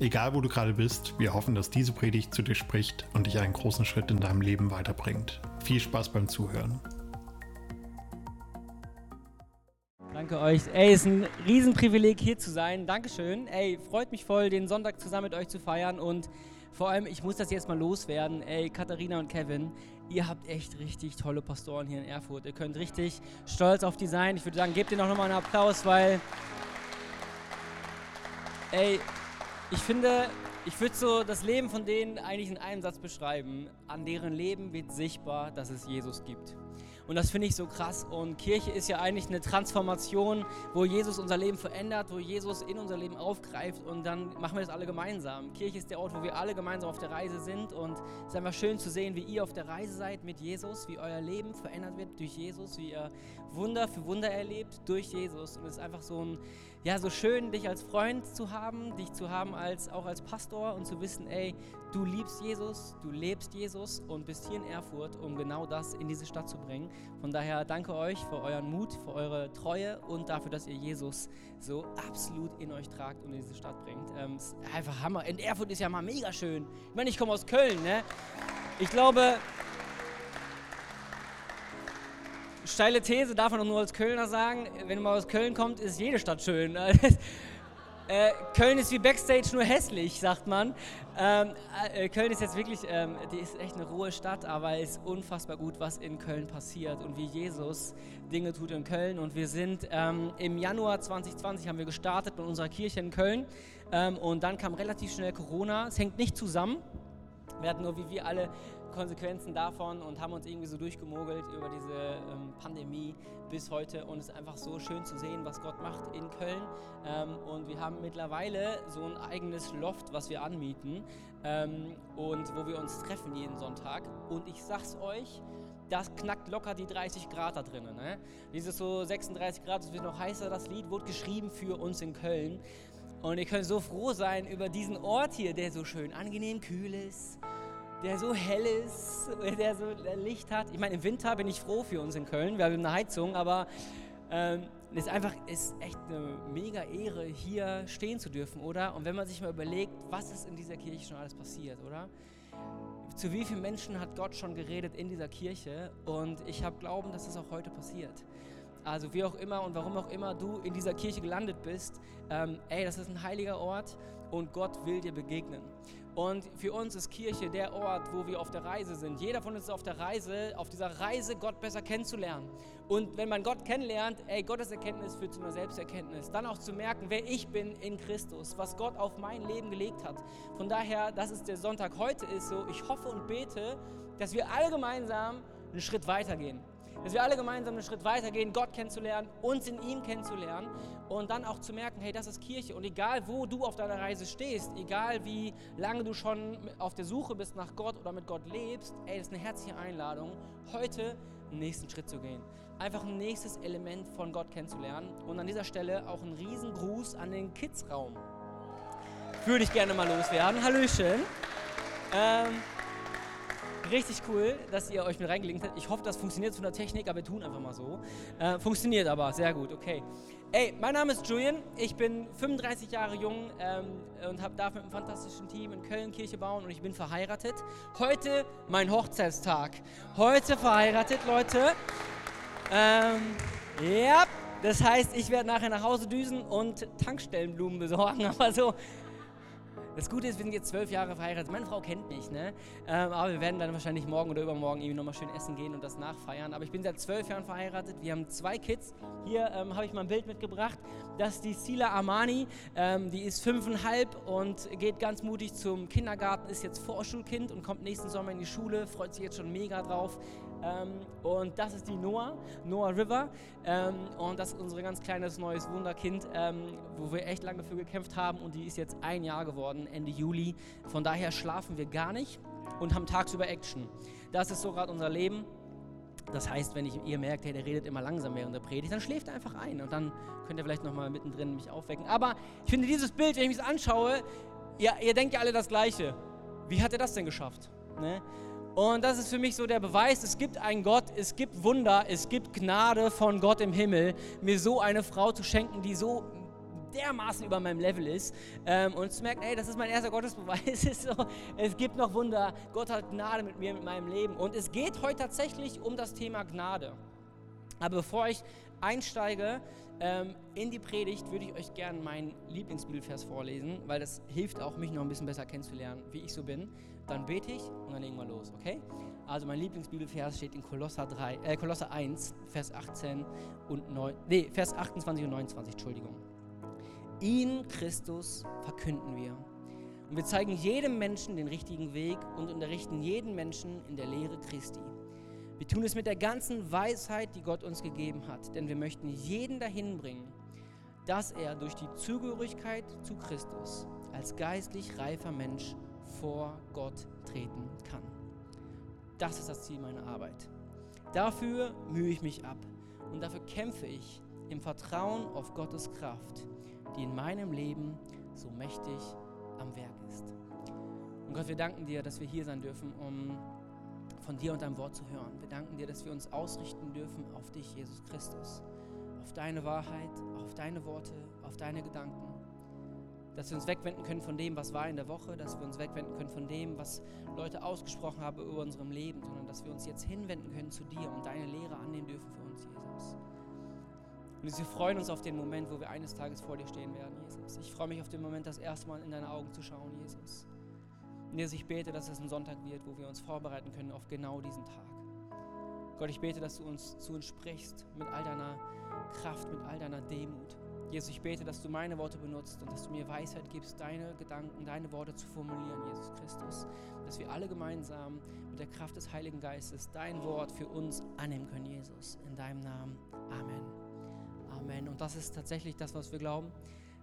Egal wo du gerade bist, wir hoffen, dass diese Predigt zu dir spricht und dich einen großen Schritt in deinem Leben weiterbringt. Viel Spaß beim Zuhören. Danke euch. Ey, ist ein Riesenprivileg hier zu sein. Dankeschön. Ey, freut mich voll, den Sonntag zusammen mit euch zu feiern und vor allem, ich muss das jetzt mal loswerden. Ey, Katharina und Kevin, ihr habt echt richtig tolle Pastoren hier in Erfurt. Ihr könnt richtig stolz auf die sein. Ich würde sagen, gebt ihnen auch nochmal einen Applaus, weil, ey, ich finde, ich würde so das Leben von denen eigentlich in einem Satz beschreiben. An deren Leben wird sichtbar, dass es Jesus gibt. Und das finde ich so krass. Und Kirche ist ja eigentlich eine Transformation, wo Jesus unser Leben verändert, wo Jesus in unser Leben aufgreift und dann machen wir das alle gemeinsam. Kirche ist der Ort, wo wir alle gemeinsam auf der Reise sind und es ist einfach schön zu sehen, wie ihr auf der Reise seid mit Jesus, wie euer Leben verändert wird durch Jesus, wie ihr Wunder für Wunder erlebt durch Jesus. Und es ist einfach so ein ja, so schön, dich als Freund zu haben, dich zu haben als, auch als Pastor und zu wissen, ey, du liebst Jesus, du lebst Jesus und bist hier in Erfurt, um genau das in diese Stadt zu bringen. Von daher danke euch für euren Mut, für eure Treue und dafür, dass ihr Jesus so absolut in euch tragt und in diese Stadt bringt. Ähm, ist einfach Hammer. In Erfurt ist ja mal mega schön. Ich meine, ich komme aus Köln, ne? Ich glaube, steile These, darf man doch nur als Kölner sagen, wenn man aus Köln kommt, ist jede Stadt schön. äh, Köln ist wie Backstage nur hässlich, sagt man. Ähm, äh, Köln ist jetzt wirklich, ähm, die ist echt eine rohe Stadt, aber es ist unfassbar gut, was in Köln passiert und wie Jesus Dinge tut in Köln. Und wir sind ähm, im Januar 2020 haben wir gestartet mit unserer Kirche in Köln ähm, und dann kam relativ schnell Corona. Es hängt nicht zusammen. Wir hatten nur wie wir alle Konsequenzen davon und haben uns irgendwie so durchgemogelt über diese ähm, Pandemie bis heute. Und es ist einfach so schön zu sehen, was Gott macht in Köln. Ähm, und wir haben mittlerweile so ein eigenes Loft, was wir anmieten ähm, und wo wir uns treffen jeden Sonntag. Und ich sag's euch, das knackt locker die 30 Grad da drinnen. Ne? Dieses so 36 Grad, es wird noch heißer. Das Lied wurde geschrieben für uns in Köln. Und ihr könnt so froh sein über diesen Ort hier, der so schön angenehm kühl ist der so hell ist, der so Licht hat. Ich meine, im Winter bin ich froh für uns in Köln, wir haben eine Heizung, aber ähm, es ist einfach ist echt eine mega Ehre, hier stehen zu dürfen, oder? Und wenn man sich mal überlegt, was ist in dieser Kirche schon alles passiert, oder? Zu wie vielen Menschen hat Gott schon geredet in dieser Kirche? Und ich habe Glauben, dass das auch heute passiert. Also wie auch immer und warum auch immer du in dieser Kirche gelandet bist, ähm, ey, das ist ein heiliger Ort und Gott will dir begegnen. Und für uns ist Kirche der Ort, wo wir auf der Reise sind. Jeder von uns ist auf der Reise, auf dieser Reise, Gott besser kennenzulernen. Und wenn man Gott kennenlernt, ey, Gottes Erkenntnis führt zu einer Selbsterkenntnis. Dann auch zu merken, wer ich bin in Christus, was Gott auf mein Leben gelegt hat. Von daher, das ist der Sonntag heute ist so, ich hoffe und bete, dass wir alle gemeinsam einen Schritt weitergehen dass wir alle gemeinsam einen Schritt weitergehen, Gott kennenzulernen, uns in ihm kennenzulernen und dann auch zu merken, hey, das ist Kirche. Und egal, wo du auf deiner Reise stehst, egal wie lange du schon auf der Suche bist nach Gott oder mit Gott lebst, ey, das ist eine herzliche Einladung, heute einen nächsten Schritt zu gehen. Einfach ein nächstes Element von Gott kennenzulernen. Und an dieser Stelle auch ein Riesengruß an den Kids-Raum. Würde ich gerne mal loswerden. Hallöchen. Ähm, Richtig cool, dass ihr euch mit reingelinkt habt. Ich hoffe, das funktioniert von der Technik, aber wir tun einfach mal so. Äh, funktioniert aber, sehr gut, okay. Ey, mein Name ist Julian, ich bin 35 Jahre jung ähm, und hab, darf mit einem fantastischen Team in Köln Kirche bauen und ich bin verheiratet. Heute mein Hochzeitstag. Heute verheiratet, Leute. Ähm, ja, das heißt, ich werde nachher nach Hause düsen und Tankstellenblumen besorgen, aber so das Gute ist, wir sind jetzt zwölf Jahre verheiratet. Meine Frau kennt mich, ne? Ähm, aber wir werden dann wahrscheinlich morgen oder übermorgen irgendwie nochmal schön essen gehen und das nachfeiern. Aber ich bin seit zwölf Jahren verheiratet. Wir haben zwei Kids. Hier ähm, habe ich mal ein Bild mitgebracht. Das ist die Sila Armani. Ähm, die ist fünfeinhalb und geht ganz mutig zum Kindergarten, ist jetzt Vorschulkind und kommt nächsten Sommer in die Schule. Freut sich jetzt schon mega drauf. Ähm, und das ist die Noah, Noah River. Ähm, und das ist unser ganz kleines neues Wunderkind, ähm, wo wir echt lange für gekämpft haben. Und die ist jetzt ein Jahr geworden, Ende Juli. Von daher schlafen wir gar nicht. und haben tagsüber Action. Das ist so gerade unser Leben. Das heißt, wenn ich, ihr merkt, hey, der redet immer langsam während der Predigt, dann schläft er einfach ein und dann könnt ihr vielleicht nochmal mittendrin mich aufwecken. Aber ich finde dieses Bild, wenn ich es anschaue, ihr, ihr denkt ja alle das Gleiche. Wie hat er das denn geschafft? Ne? Und das ist für mich so der Beweis, es gibt einen Gott, es gibt Wunder, es gibt Gnade von Gott im Himmel, mir so eine Frau zu schenken, die so dermaßen über meinem Level ist ähm, und zu merken, ey, das ist mein erster Gottesbeweis. es, so, es gibt noch Wunder. Gott hat Gnade mit mir, mit meinem Leben. Und es geht heute tatsächlich um das Thema Gnade. Aber bevor ich einsteige ähm, in die Predigt, würde ich euch gerne meinen Lieblingsbibelvers vorlesen, weil das hilft auch, mich noch ein bisschen besser kennenzulernen, wie ich so bin. Dann bete ich und dann legen wir los, okay? Also mein Lieblingsbibelvers steht in Kolosser, 3, äh, Kolosser 1, Vers 18 und 9, nee, Vers 28 und 29, Entschuldigung. Ihn, Christus, verkünden wir. Und wir zeigen jedem Menschen den richtigen Weg und unterrichten jeden Menschen in der Lehre Christi. Wir tun es mit der ganzen Weisheit, die Gott uns gegeben hat, denn wir möchten jeden dahin bringen, dass er durch die Zugehörigkeit zu Christus als geistlich reifer Mensch vor Gott treten kann. Das ist das Ziel meiner Arbeit. Dafür mühe ich mich ab und dafür kämpfe ich im Vertrauen auf Gottes Kraft die in meinem Leben so mächtig am Werk ist. Und Gott, wir danken dir, dass wir hier sein dürfen, um von dir und deinem Wort zu hören. Wir danken dir, dass wir uns ausrichten dürfen auf dich, Jesus Christus, auf deine Wahrheit, auf deine Worte, auf deine Gedanken. Dass wir uns wegwenden können von dem, was war in der Woche, dass wir uns wegwenden können von dem, was Leute ausgesprochen haben über unserem Leben, sondern dass wir uns jetzt hinwenden können zu dir und deine Lehre annehmen dürfen für uns, Jesus. Und wir freuen uns auf den Moment, wo wir eines Tages vor dir stehen werden, Jesus. Ich freue mich auf den Moment, das erste Mal in deine Augen zu schauen, Jesus. Und Jesus, ich bete, dass es ein Sonntag wird, wo wir uns vorbereiten können auf genau diesen Tag. Gott, ich bete, dass du uns zu uns sprichst mit all deiner Kraft, mit all deiner Demut. Jesus, ich bete, dass du meine Worte benutzt und dass du mir Weisheit gibst, deine Gedanken, deine Worte zu formulieren, Jesus Christus. Dass wir alle gemeinsam mit der Kraft des Heiligen Geistes dein Wort für uns annehmen können, Jesus. In deinem Namen. Amen. Amen. Und das ist tatsächlich das, was wir glauben.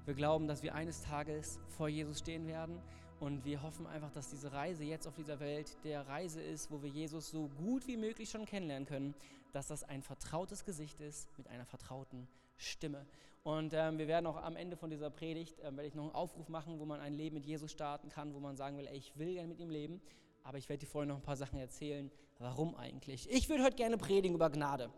Wir glauben, dass wir eines Tages vor Jesus stehen werden. Und wir hoffen einfach, dass diese Reise jetzt auf dieser Welt der Reise ist, wo wir Jesus so gut wie möglich schon kennenlernen können, dass das ein vertrautes Gesicht ist mit einer vertrauten Stimme. Und ähm, wir werden auch am Ende von dieser Predigt, ähm, werde ich noch einen Aufruf machen, wo man ein Leben mit Jesus starten kann, wo man sagen will, ey, ich will gerne mit ihm leben. Aber ich werde dir vorher noch ein paar Sachen erzählen, warum eigentlich. Ich würde heute gerne predigen über Gnade.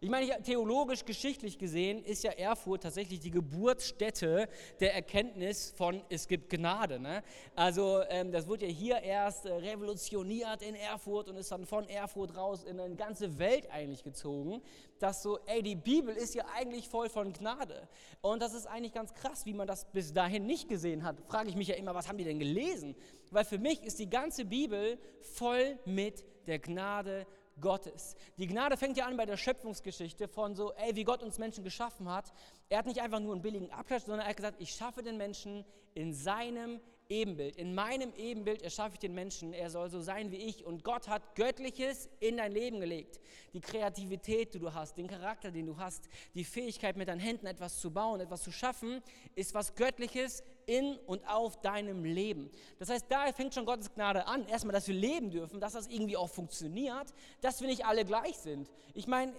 Ich meine, theologisch, geschichtlich gesehen ist ja Erfurt tatsächlich die Geburtsstätte der Erkenntnis von es gibt Gnade. Ne? Also ähm, das wurde ja hier erst äh, revolutioniert in Erfurt und ist dann von Erfurt raus in eine ganze Welt eigentlich gezogen. Dass so, ey, die Bibel ist ja eigentlich voll von Gnade. Und das ist eigentlich ganz krass, wie man das bis dahin nicht gesehen hat. Frage ich mich ja immer, was haben die denn gelesen? Weil für mich ist die ganze Bibel voll mit der Gnade Gottes. Die Gnade fängt ja an bei der Schöpfungsgeschichte von so, ey, wie Gott uns Menschen geschaffen hat. Er hat nicht einfach nur einen billigen Abklatsch, sondern er hat gesagt, ich schaffe den Menschen in seinem Ebenbild. In meinem Ebenbild erschaffe ich den Menschen. Er soll so sein wie ich. Und Gott hat Göttliches in dein Leben gelegt. Die Kreativität, die du hast, den Charakter, den du hast, die Fähigkeit, mit deinen Händen etwas zu bauen, etwas zu schaffen, ist was Göttliches in und auf deinem Leben. Das heißt, da fängt schon Gottes Gnade an. Erstmal, dass wir leben dürfen, dass das irgendwie auch funktioniert, dass wir nicht alle gleich sind. Ich meine,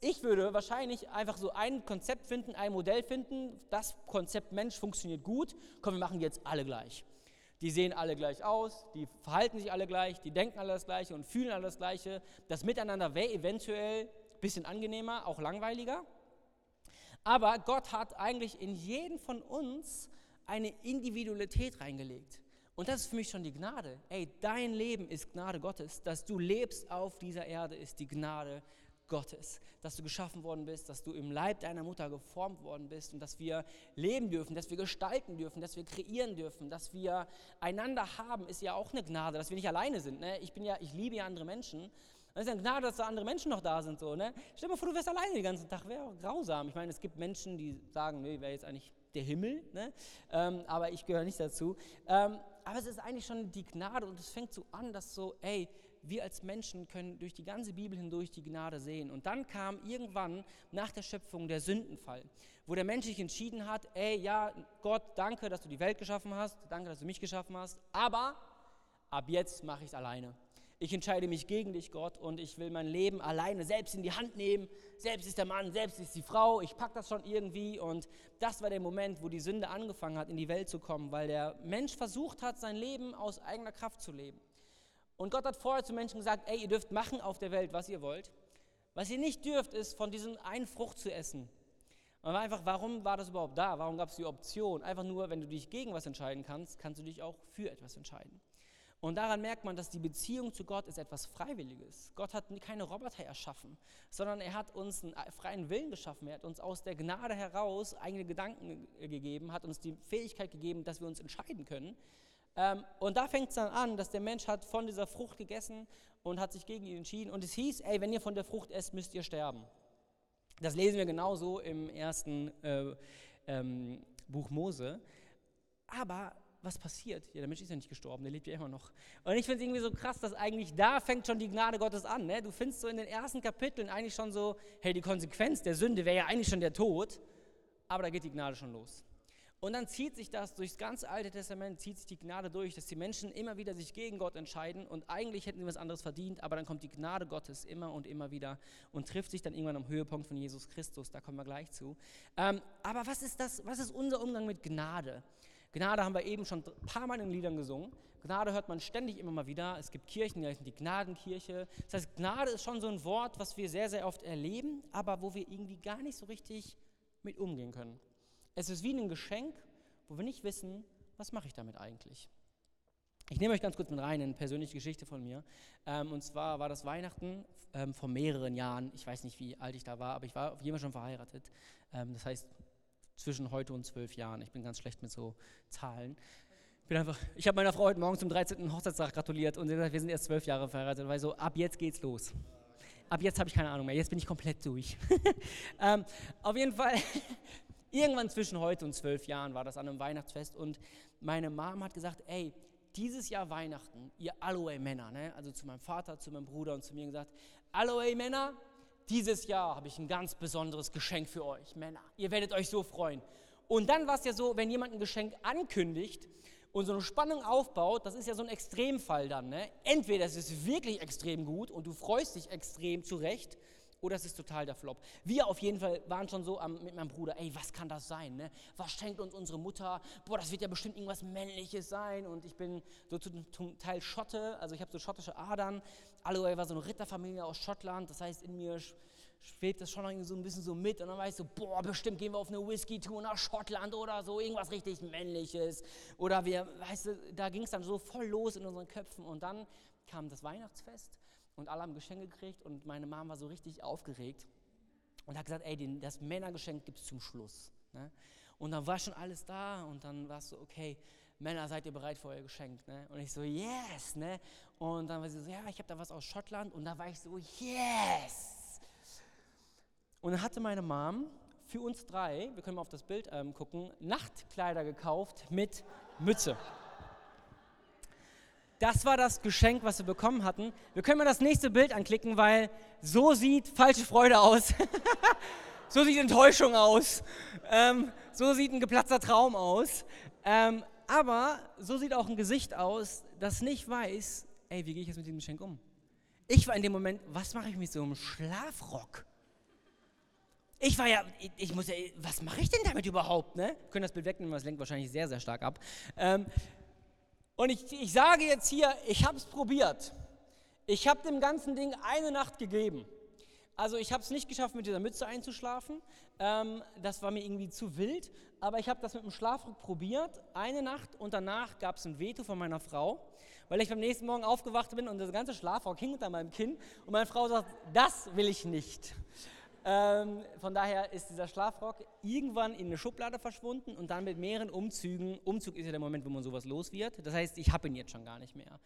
ich würde wahrscheinlich einfach so ein Konzept finden, ein Modell finden, das Konzept Mensch funktioniert gut, komm, wir machen jetzt alle gleich. Die sehen alle gleich aus, die verhalten sich alle gleich, die denken alle das Gleiche und fühlen alle das Gleiche. Das Miteinander wäre eventuell ein bisschen angenehmer, auch langweiliger. Aber Gott hat eigentlich in jeden von uns eine Individualität reingelegt. Und das ist für mich schon die Gnade. Ey, dein Leben ist Gnade Gottes. Dass du lebst auf dieser Erde ist die Gnade Gottes. Dass du geschaffen worden bist, dass du im Leib deiner Mutter geformt worden bist und dass wir leben dürfen, dass wir gestalten dürfen, dass wir kreieren dürfen, dass wir einander haben, ist ja auch eine Gnade, dass wir nicht alleine sind. Ne? Ich bin ja, ich liebe ja andere Menschen. Das ist eine Gnade, dass da andere Menschen noch da sind. So, ne? Stell dir mal vor, du wärst alleine den ganzen Tag, wäre grausam. Ich meine, es gibt Menschen, die sagen, nee, wäre jetzt eigentlich der Himmel, ne? ähm, aber ich gehöre nicht dazu. Ähm, aber es ist eigentlich schon die Gnade und es fängt so an, dass so, ey, wir als Menschen können durch die ganze Bibel hindurch die Gnade sehen. Und dann kam irgendwann nach der Schöpfung der Sündenfall, wo der Mensch sich entschieden hat, ey, ja, Gott, danke, dass du die Welt geschaffen hast, danke, dass du mich geschaffen hast, aber ab jetzt mache ich es alleine. Ich entscheide mich gegen dich, Gott, und ich will mein Leben alleine selbst in die Hand nehmen. Selbst ist der Mann, selbst ist die Frau. Ich packe das schon irgendwie. Und das war der Moment, wo die Sünde angefangen hat, in die Welt zu kommen, weil der Mensch versucht hat, sein Leben aus eigener Kraft zu leben. Und Gott hat vorher zu Menschen gesagt: Ey, ihr dürft machen auf der Welt, was ihr wollt. Was ihr nicht dürft, ist von diesem einen Frucht zu essen. Und war einfach, warum war das überhaupt da? Warum gab es die Option? Einfach nur, wenn du dich gegen was entscheiden kannst, kannst du dich auch für etwas entscheiden. Und daran merkt man, dass die Beziehung zu Gott ist etwas Freiwilliges. Gott hat keine Roboter erschaffen, sondern er hat uns einen freien Willen geschaffen. Er hat uns aus der Gnade heraus eigene Gedanken gegeben, hat uns die Fähigkeit gegeben, dass wir uns entscheiden können. Ähm, und da fängt es dann an, dass der Mensch hat von dieser Frucht gegessen und hat sich gegen ihn entschieden. Und es hieß, ey, wenn ihr von der Frucht esst, müsst ihr sterben. Das lesen wir genauso im ersten äh, ähm, Buch Mose. Aber was passiert? Ja, der Mensch ist ja nicht gestorben, der lebt ja immer noch. Und ich finde es irgendwie so krass, dass eigentlich da fängt schon die Gnade Gottes an. Ne? Du findest so in den ersten Kapiteln eigentlich schon so, hey, die Konsequenz der Sünde wäre ja eigentlich schon der Tod, aber da geht die Gnade schon los. Und dann zieht sich das durchs ganze Alte Testament, zieht sich die Gnade durch, dass die Menschen immer wieder sich gegen Gott entscheiden und eigentlich hätten sie was anderes verdient, aber dann kommt die Gnade Gottes immer und immer wieder und trifft sich dann irgendwann am Höhepunkt von Jesus Christus, da kommen wir gleich zu. Ähm, aber was ist das, was ist unser Umgang mit Gnade? Gnade haben wir eben schon ein paar Mal in Liedern gesungen. Gnade hört man ständig immer mal wieder. Es gibt Kirchen, die heißen die Gnadenkirche. Das heißt, Gnade ist schon so ein Wort, was wir sehr, sehr oft erleben, aber wo wir irgendwie gar nicht so richtig mit umgehen können. Es ist wie ein Geschenk, wo wir nicht wissen, was mache ich damit eigentlich. Ich nehme euch ganz kurz mit rein in eine persönliche Geschichte von mir. Ähm, und zwar war das Weihnachten ähm, vor mehreren Jahren. Ich weiß nicht, wie alt ich da war, aber ich war auf jeden Fall schon verheiratet. Ähm, das heißt, zwischen heute und zwölf Jahren. Ich bin ganz schlecht mit so Zahlen. Bin einfach, ich habe meiner Frau heute Morgen zum 13. Hochzeitstag gratuliert und sie hat gesagt, wir sind erst zwölf Jahre verheiratet, weil so ab jetzt geht's los. Ab jetzt habe ich keine Ahnung mehr, jetzt bin ich komplett durch. ähm, auf jeden Fall, irgendwann zwischen heute und zwölf Jahren war das an einem Weihnachtsfest und meine Mom hat gesagt, ey, dieses Jahr Weihnachten, ihr Aloe Männer, ne? also zu meinem Vater, zu meinem Bruder und zu mir gesagt, Aloe Männer, dieses Jahr habe ich ein ganz besonderes Geschenk für euch, Männer. Ihr werdet euch so freuen. Und dann war es ja so, wenn jemand ein Geschenk ankündigt und so eine Spannung aufbaut, das ist ja so ein Extremfall dann. Ne? Entweder es ist wirklich extrem gut und du freust dich extrem zurecht, oder es ist total der Flop. Wir auf jeden Fall waren schon so am, mit meinem Bruder, ey, was kann das sein? Ne? Was schenkt uns unsere Mutter? Boah, das wird ja bestimmt irgendwas Männliches sein. Und ich bin so zum, zum Teil Schotte, also ich habe so schottische Adern. Alloway war so eine Ritterfamilie aus Schottland, das heißt, in mir schwebt das schon so ein bisschen so mit. Und dann war ich so, boah, bestimmt gehen wir auf eine Whisky-Tour nach Schottland oder so, irgendwas richtig Männliches. Oder wir, weißt du, da ging es dann so voll los in unseren Köpfen. Und dann kam das Weihnachtsfest und alle haben Geschenke gekriegt und meine Mama war so richtig aufgeregt und hat gesagt, ey, das Männergeschenk gibt es zum Schluss. Ne? Und dann war schon alles da und dann war es so, okay, Männer, seid ihr bereit für euer Geschenk? Ne? Und ich so, yes. Ne? Und dann war sie so, ja, ich habe da was aus Schottland und da war ich so, yes. Und dann hatte meine Mom für uns drei, wir können mal auf das Bild ähm, gucken, Nachtkleider gekauft mit Mütze. Das war das Geschenk, was wir bekommen hatten. Wir können mal das nächste Bild anklicken, weil so sieht falsche Freude aus. so sieht Enttäuschung aus. Ähm, so sieht ein geplatzter Traum aus. Ähm, aber so sieht auch ein Gesicht aus, das nicht weiß, ey, wie gehe ich jetzt mit diesem Geschenk um? Ich war in dem Moment, was mache ich mit so einem Schlafrock? Ich war ja, ich, ich muss ja, was mache ich denn damit überhaupt? Ne? Wir können das Bild wegnehmen, das lenkt wahrscheinlich sehr, sehr stark ab. Ähm, und ich, ich sage jetzt hier, ich habe es probiert. Ich habe dem ganzen Ding eine Nacht gegeben. Also ich habe es nicht geschafft, mit dieser Mütze einzuschlafen. Ähm, das war mir irgendwie zu wild. Aber ich habe das mit dem Schlafrock probiert, eine Nacht. Und danach gab es ein Veto von meiner Frau, weil ich beim nächsten Morgen aufgewacht bin und das ganze Schlafrock hing unter meinem Kinn. Und meine Frau sagt, das will ich nicht. Ähm, von daher ist dieser Schlafrock irgendwann in eine Schublade verschwunden und dann mit mehreren Umzügen. Umzug ist ja der Moment, wo man sowas los wird. Das heißt, ich habe ihn jetzt schon gar nicht mehr.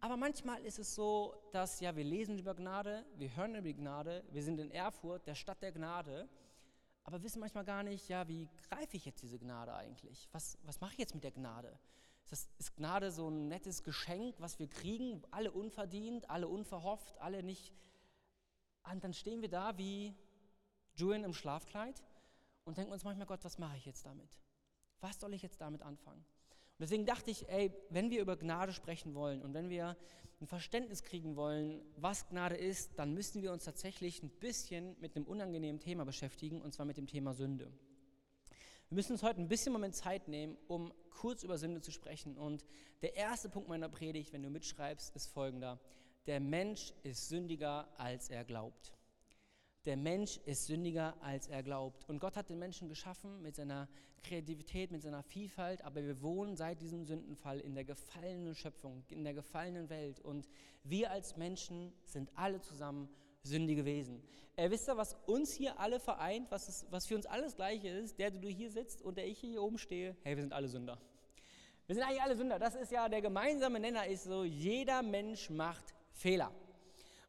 Aber manchmal ist es so, dass ja, wir lesen über Gnade, wir hören über Gnade, wir sind in Erfurt, der Stadt der Gnade, aber wissen manchmal gar nicht, ja, wie greife ich jetzt diese Gnade eigentlich? Was, was mache ich jetzt mit der Gnade? Ist, das, ist Gnade so ein nettes Geschenk, was wir kriegen, alle unverdient, alle unverhofft, alle nicht. Und dann stehen wir da wie Julian im Schlafkleid und denken uns manchmal, Gott, was mache ich jetzt damit? Was soll ich jetzt damit anfangen? Und deswegen dachte ich, ey, wenn wir über Gnade sprechen wollen und wenn wir ein Verständnis kriegen wollen, was Gnade ist, dann müssen wir uns tatsächlich ein bisschen mit einem unangenehmen Thema beschäftigen, und zwar mit dem Thema Sünde. Wir müssen uns heute ein bisschen Moment Zeit nehmen, um kurz über Sünde zu sprechen. Und der erste Punkt meiner Predigt, wenn du mitschreibst, ist folgender. Der Mensch ist sündiger, als er glaubt der Mensch ist sündiger, als er glaubt. Und Gott hat den Menschen geschaffen mit seiner Kreativität, mit seiner Vielfalt, aber wir wohnen seit diesem Sündenfall in der gefallenen Schöpfung, in der gefallenen Welt. Und wir als Menschen sind alle zusammen sündige Wesen. Äh, wisst ihr, was uns hier alle vereint, was, ist, was für uns alles Gleiche ist? Der, der du hier sitzt und der ich hier oben stehe, hey, wir sind alle Sünder. Wir sind eigentlich alle Sünder. Das ist ja der gemeinsame Nenner, ist so, jeder Mensch macht Fehler.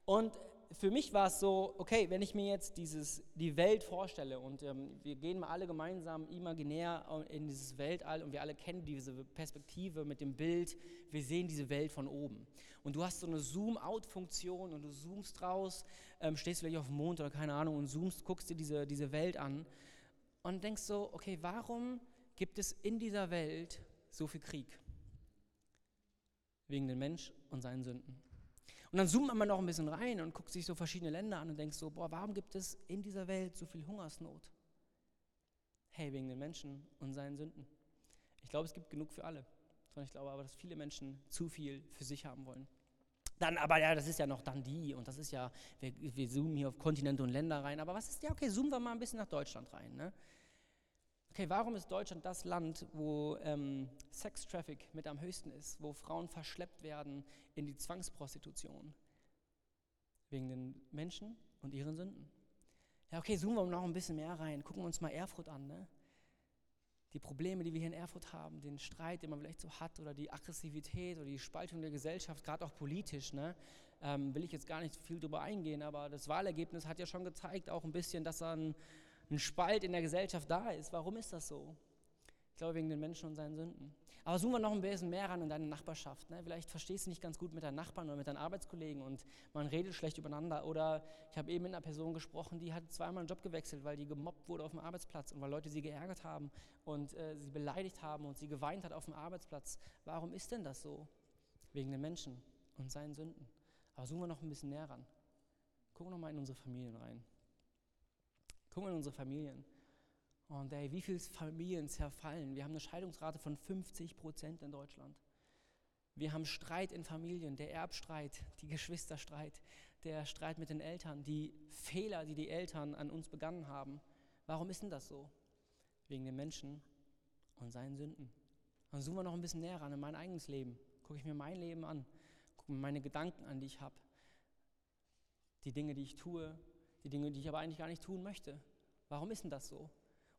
Und für mich war es so, okay, wenn ich mir jetzt dieses, die Welt vorstelle und ähm, wir gehen mal alle gemeinsam imaginär in dieses Weltall und wir alle kennen diese Perspektive mit dem Bild, wir sehen diese Welt von oben. Und du hast so eine Zoom-Out-Funktion und du zoomst raus, ähm, stehst vielleicht auf dem Mond oder keine Ahnung und zoomst, guckst dir diese, diese Welt an und denkst so, okay, warum gibt es in dieser Welt so viel Krieg? Wegen dem Mensch und seinen Sünden. Und dann zoomt man noch ein bisschen rein und guckt sich so verschiedene Länder an und denkt so, boah, warum gibt es in dieser Welt so viel Hungersnot? Hey, wegen den Menschen und seinen Sünden. Ich glaube, es gibt genug für alle. Sondern ich glaube aber, dass viele Menschen zu viel für sich haben wollen. Dann, aber ja, das ist ja noch dann die und das ist ja, wir, wir zoomen hier auf Kontinente und Länder rein, aber was ist, ja, okay, zoomen wir mal ein bisschen nach Deutschland rein. Ne? Okay, warum ist Deutschland das Land, wo ähm, Sex-Traffic mit am höchsten ist, wo Frauen verschleppt werden in die Zwangsprostitution? Wegen den Menschen und ihren Sünden. Ja, okay, zoomen wir noch ein bisschen mehr rein. Gucken wir uns mal Erfurt an. Ne? Die Probleme, die wir hier in Erfurt haben, den Streit, den man vielleicht so hat, oder die Aggressivität oder die Spaltung der Gesellschaft, gerade auch politisch, ne? ähm, will ich jetzt gar nicht viel drüber eingehen, aber das Wahlergebnis hat ja schon gezeigt, auch ein bisschen, dass dann ein Spalt in der Gesellschaft da ist. Warum ist das so? Ich glaube, wegen den Menschen und seinen Sünden. Aber suchen wir noch ein bisschen mehr ran in deine Nachbarschaft. Ne? Vielleicht verstehst du nicht ganz gut mit deinen Nachbarn oder mit deinen Arbeitskollegen und man redet schlecht übereinander. Oder ich habe eben mit einer Person gesprochen, die hat zweimal einen Job gewechselt, weil die gemobbt wurde auf dem Arbeitsplatz und weil Leute sie geärgert haben und äh, sie beleidigt haben und sie geweint hat auf dem Arbeitsplatz. Warum ist denn das so? Wegen den Menschen und seinen Sünden. Aber suchen wir noch ein bisschen näher ran. Gucken wir noch mal in unsere Familien rein. Gucken wir in unsere Familien. Und ey, wie viele Familien zerfallen? Wir haben eine Scheidungsrate von 50 Prozent in Deutschland. Wir haben Streit in Familien, der Erbstreit, die Geschwisterstreit, der Streit mit den Eltern, die Fehler, die die Eltern an uns begangen haben. Warum ist denn das so? Wegen den Menschen und seinen Sünden. Dann zoomen wir noch ein bisschen näher ran in mein eigenes Leben. Gucke ich mir mein Leben an, gucke mir meine Gedanken an, die ich habe, die Dinge, die ich tue, die Dinge, die ich aber eigentlich gar nicht tun möchte. Warum ist denn das so?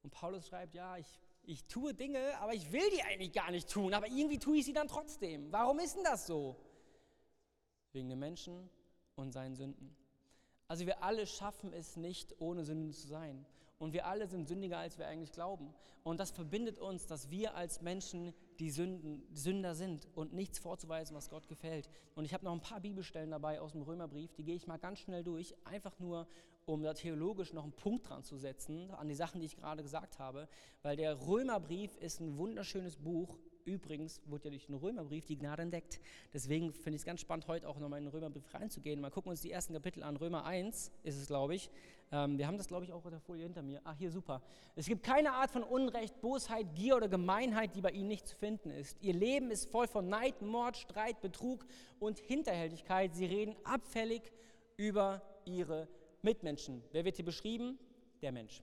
Und Paulus schreibt, ja, ich, ich tue Dinge, aber ich will die eigentlich gar nicht tun, aber irgendwie tue ich sie dann trotzdem. Warum ist denn das so? Wegen den Menschen und seinen Sünden. Also wir alle schaffen es nicht, ohne Sünden zu sein. Und wir alle sind sündiger, als wir eigentlich glauben. Und das verbindet uns, dass wir als Menschen die Sünden, Sünder sind und nichts vorzuweisen, was Gott gefällt. Und ich habe noch ein paar Bibelstellen dabei aus dem Römerbrief, die gehe ich mal ganz schnell durch, einfach nur, um da theologisch noch einen Punkt dran zu setzen, an die Sachen, die ich gerade gesagt habe. Weil der Römerbrief ist ein wunderschönes Buch, Übrigens wurde ja durch den Römerbrief die Gnade entdeckt. Deswegen finde ich es ganz spannend, heute auch nochmal in den Römerbrief reinzugehen. Mal gucken uns die ersten Kapitel an. Römer 1 ist es, glaube ich. Ähm, wir haben das, glaube ich, auch auf der Folie hinter mir. Ach, hier, super. Es gibt keine Art von Unrecht, Bosheit, Gier oder Gemeinheit, die bei ihnen nicht zu finden ist. Ihr Leben ist voll von Neid, Mord, Streit, Betrug und Hinterhältigkeit. Sie reden abfällig über ihre Mitmenschen. Wer wird hier beschrieben? Der Mensch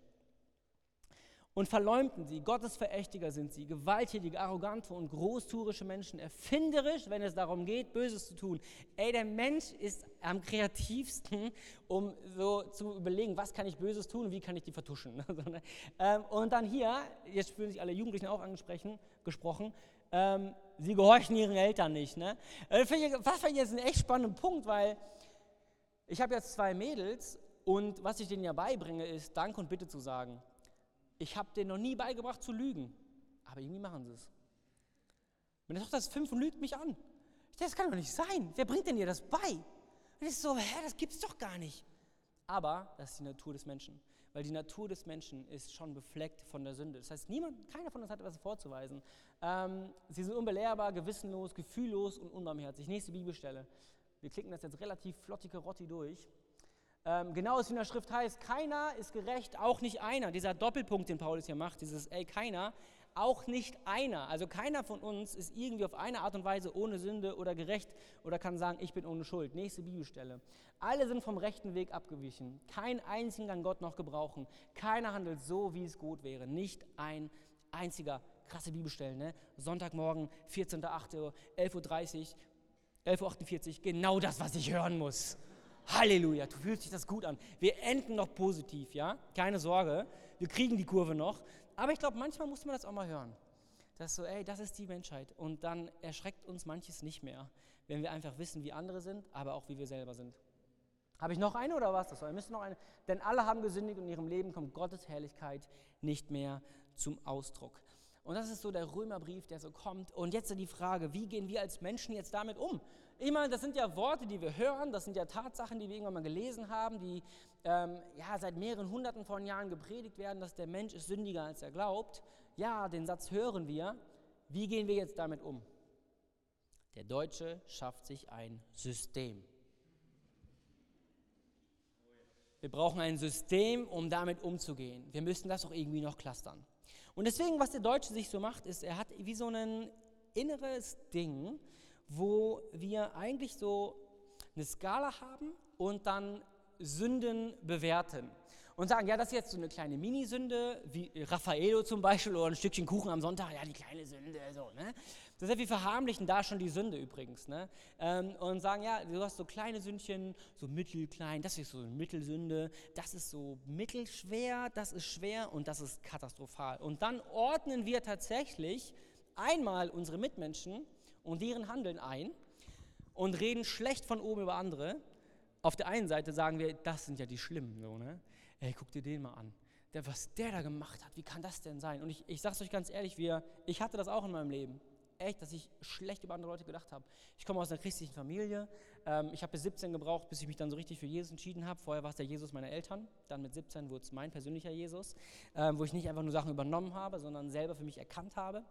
und verleumden sie. Gottesverächtiger sind sie, gewalttätige, arrogante und großtuerische Menschen, erfinderisch, wenn es darum geht, Böses zu tun. Ey, der Mensch ist am kreativsten, um so zu überlegen, was kann ich Böses tun wie kann ich die vertuschen. Ne? Ähm, und dann hier, jetzt fühlen sich alle Jugendlichen auch angesprochen, gesprochen, ähm, sie gehorchen ihren Eltern nicht. Ne? Finde ich, das find ich jetzt einen echt spannenden Punkt, weil ich habe jetzt zwei Mädels und was ich denen ja beibringe, ist Dank und Bitte zu sagen ich habe denen noch nie beigebracht zu lügen. Aber irgendwie machen sie es. Meine Tochter ist fünf und lügt mich an. Das kann doch nicht sein. Wer bringt denn ihr das bei? Und ich so, hä, das gibt's doch gar nicht. Aber das ist die Natur des Menschen. Weil die Natur des Menschen ist schon befleckt von der Sünde. Das heißt, niemand, keiner von uns hat etwas vorzuweisen. Ähm, sie sind unbelehrbar, gewissenlos, gefühllos und unbarmherzig. Nächste Bibelstelle. Wir klicken das jetzt relativ flottige Rotti durch. Ähm, genau wie in der Schrift heißt, keiner ist gerecht, auch nicht einer. Dieser Doppelpunkt, den Paulus hier macht, dieses ey, keiner, auch nicht einer. Also keiner von uns ist irgendwie auf eine Art und Weise ohne Sünde oder gerecht oder kann sagen, ich bin ohne Schuld. Nächste Bibelstelle. Alle sind vom rechten Weg abgewichen. Kein einziger kann Gott noch gebrauchen. Keiner handelt so, wie es gut wäre. Nicht ein einziger. Krasse Bibelstellen, ne? Sonntagmorgen, 14.08 11.30 Uhr, 11.48 Uhr, genau das, was ich hören muss. Halleluja, du fühlst dich das gut an. Wir enden noch positiv, ja? Keine Sorge, wir kriegen die Kurve noch. Aber ich glaube, manchmal muss man das auch mal hören. Das ist so, ey, das ist die Menschheit. Und dann erschreckt uns manches nicht mehr, wenn wir einfach wissen, wie andere sind, aber auch wie wir selber sind. Habe ich noch eine oder was? Das soll? Müsste noch eine. Denn alle haben gesündigt und in ihrem Leben kommt Gottes Herrlichkeit nicht mehr zum Ausdruck. Und das ist so der Römerbrief, der so kommt. Und jetzt die Frage, wie gehen wir als Menschen jetzt damit um? Ich meine, das sind ja Worte, die wir hören, das sind ja Tatsachen, die wir irgendwann mal gelesen haben, die ähm, ja, seit mehreren hunderten von Jahren gepredigt werden, dass der Mensch ist sündiger, als er glaubt. Ja, den Satz hören wir. Wie gehen wir jetzt damit um? Der Deutsche schafft sich ein System. Wir brauchen ein System, um damit umzugehen. Wir müssen das auch irgendwie noch clustern. Und deswegen, was der Deutsche sich so macht, ist, er hat wie so ein inneres Ding, wo wir eigentlich so eine Skala haben und dann Sünden bewerten und sagen, ja, das ist jetzt so eine kleine Minisünde, wie Raffaello zum Beispiel oder ein Stückchen Kuchen am Sonntag, ja, die kleine Sünde, so, ne? Das ja, wir verharmlichen da schon die Sünde übrigens, ne? Ähm, und sagen, ja, du hast so kleine Sündchen, so mittelklein, das ist so eine Mittelsünde, das ist so mittelschwer, das ist schwer und das ist katastrophal. Und dann ordnen wir tatsächlich einmal unsere Mitmenschen und deren Handeln ein und reden schlecht von oben über andere. Auf der einen Seite sagen wir, das sind ja die Schlimmen, so, ne? Ey, guck dir den mal an. Der, was der da gemacht hat, wie kann das denn sein? Und ich, ich sage es euch ganz ehrlich, wir, ich hatte das auch in meinem Leben. Echt, dass ich schlecht über andere Leute gedacht habe. Ich komme aus einer christlichen Familie. Ähm, ich habe bis 17 gebraucht, bis ich mich dann so richtig für Jesus entschieden habe. Vorher war es der Jesus meiner Eltern. Dann mit 17 wurde es mein persönlicher Jesus, ähm, wo ich nicht einfach nur Sachen übernommen habe, sondern selber für mich erkannt habe.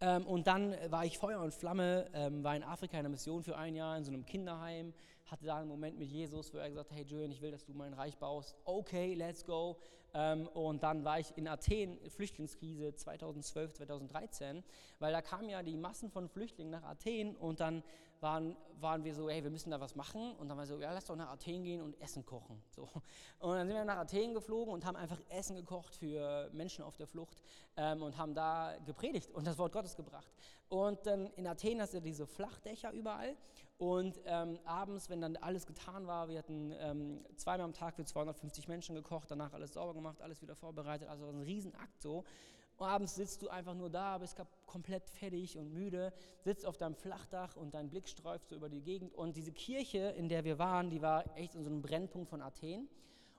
Ähm, und dann war ich Feuer und Flamme, ähm, war in Afrika in einer Mission für ein Jahr in so einem Kinderheim, hatte da einen Moment mit Jesus, wo er gesagt hat, hey Julian, ich will, dass du mein Reich baust. Okay, let's go. Ähm, und dann war ich in Athen, Flüchtlingskrise 2012, 2013, weil da kamen ja die Massen von Flüchtlingen nach Athen und dann waren, waren wir so, hey, wir müssen da was machen. Und dann war so, ja, lass doch nach Athen gehen und Essen kochen. So. Und dann sind wir nach Athen geflogen und haben einfach Essen gekocht für Menschen auf der Flucht ähm, und haben da gepredigt und das Wort Gottes gebracht. Und dann in Athen hast du diese Flachdächer überall. Und ähm, abends, wenn dann alles getan war, wir hatten ähm, zweimal am Tag für 250 Menschen gekocht, danach alles sauber gemacht, alles wieder vorbereitet, also ein Riesenakt so. Und abends sitzt du einfach nur da, bist komplett fertig und müde, sitzt auf deinem Flachdach und dein Blick streift so über die Gegend. Und diese Kirche, in der wir waren, die war echt in so einem Brennpunkt von Athen.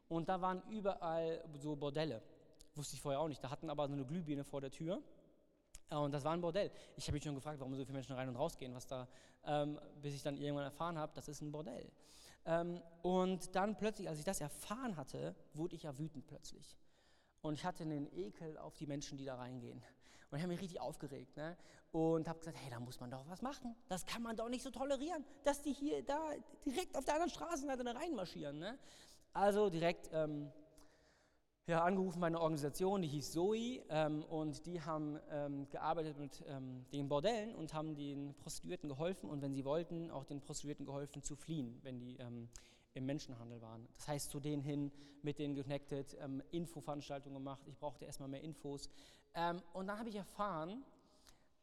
Und da waren überall so Bordelle. Wusste ich vorher auch nicht. Da hatten aber so eine Glühbirne vor der Tür. Und das war ein Bordell. Ich habe mich schon gefragt, warum so viele Menschen rein und rausgehen, was da, ähm, bis ich dann irgendwann erfahren habe, das ist ein Bordell. Ähm, und dann plötzlich, als ich das erfahren hatte, wurde ich ja wütend plötzlich. Und ich hatte einen Ekel auf die Menschen, die da reingehen. Und ich habe mich richtig aufgeregt. Ne? Und habe gesagt, hey, da muss man doch was machen. Das kann man doch nicht so tolerieren, dass die hier da direkt auf der anderen Straßenseite reinmarschieren. Ne? Also direkt ähm, ja, angerufen bei einer Organisation, die hieß Zoe. Ähm, und die haben ähm, gearbeitet mit ähm, den Bordellen und haben den Prostituierten geholfen. Und wenn sie wollten, auch den Prostituierten geholfen zu fliehen, wenn die ähm, im Menschenhandel waren. Das heißt, zu denen hin, mit denen connected, ähm, Infoveranstaltungen gemacht. Ich brauchte erstmal mehr Infos. Ähm, und dann habe ich erfahren,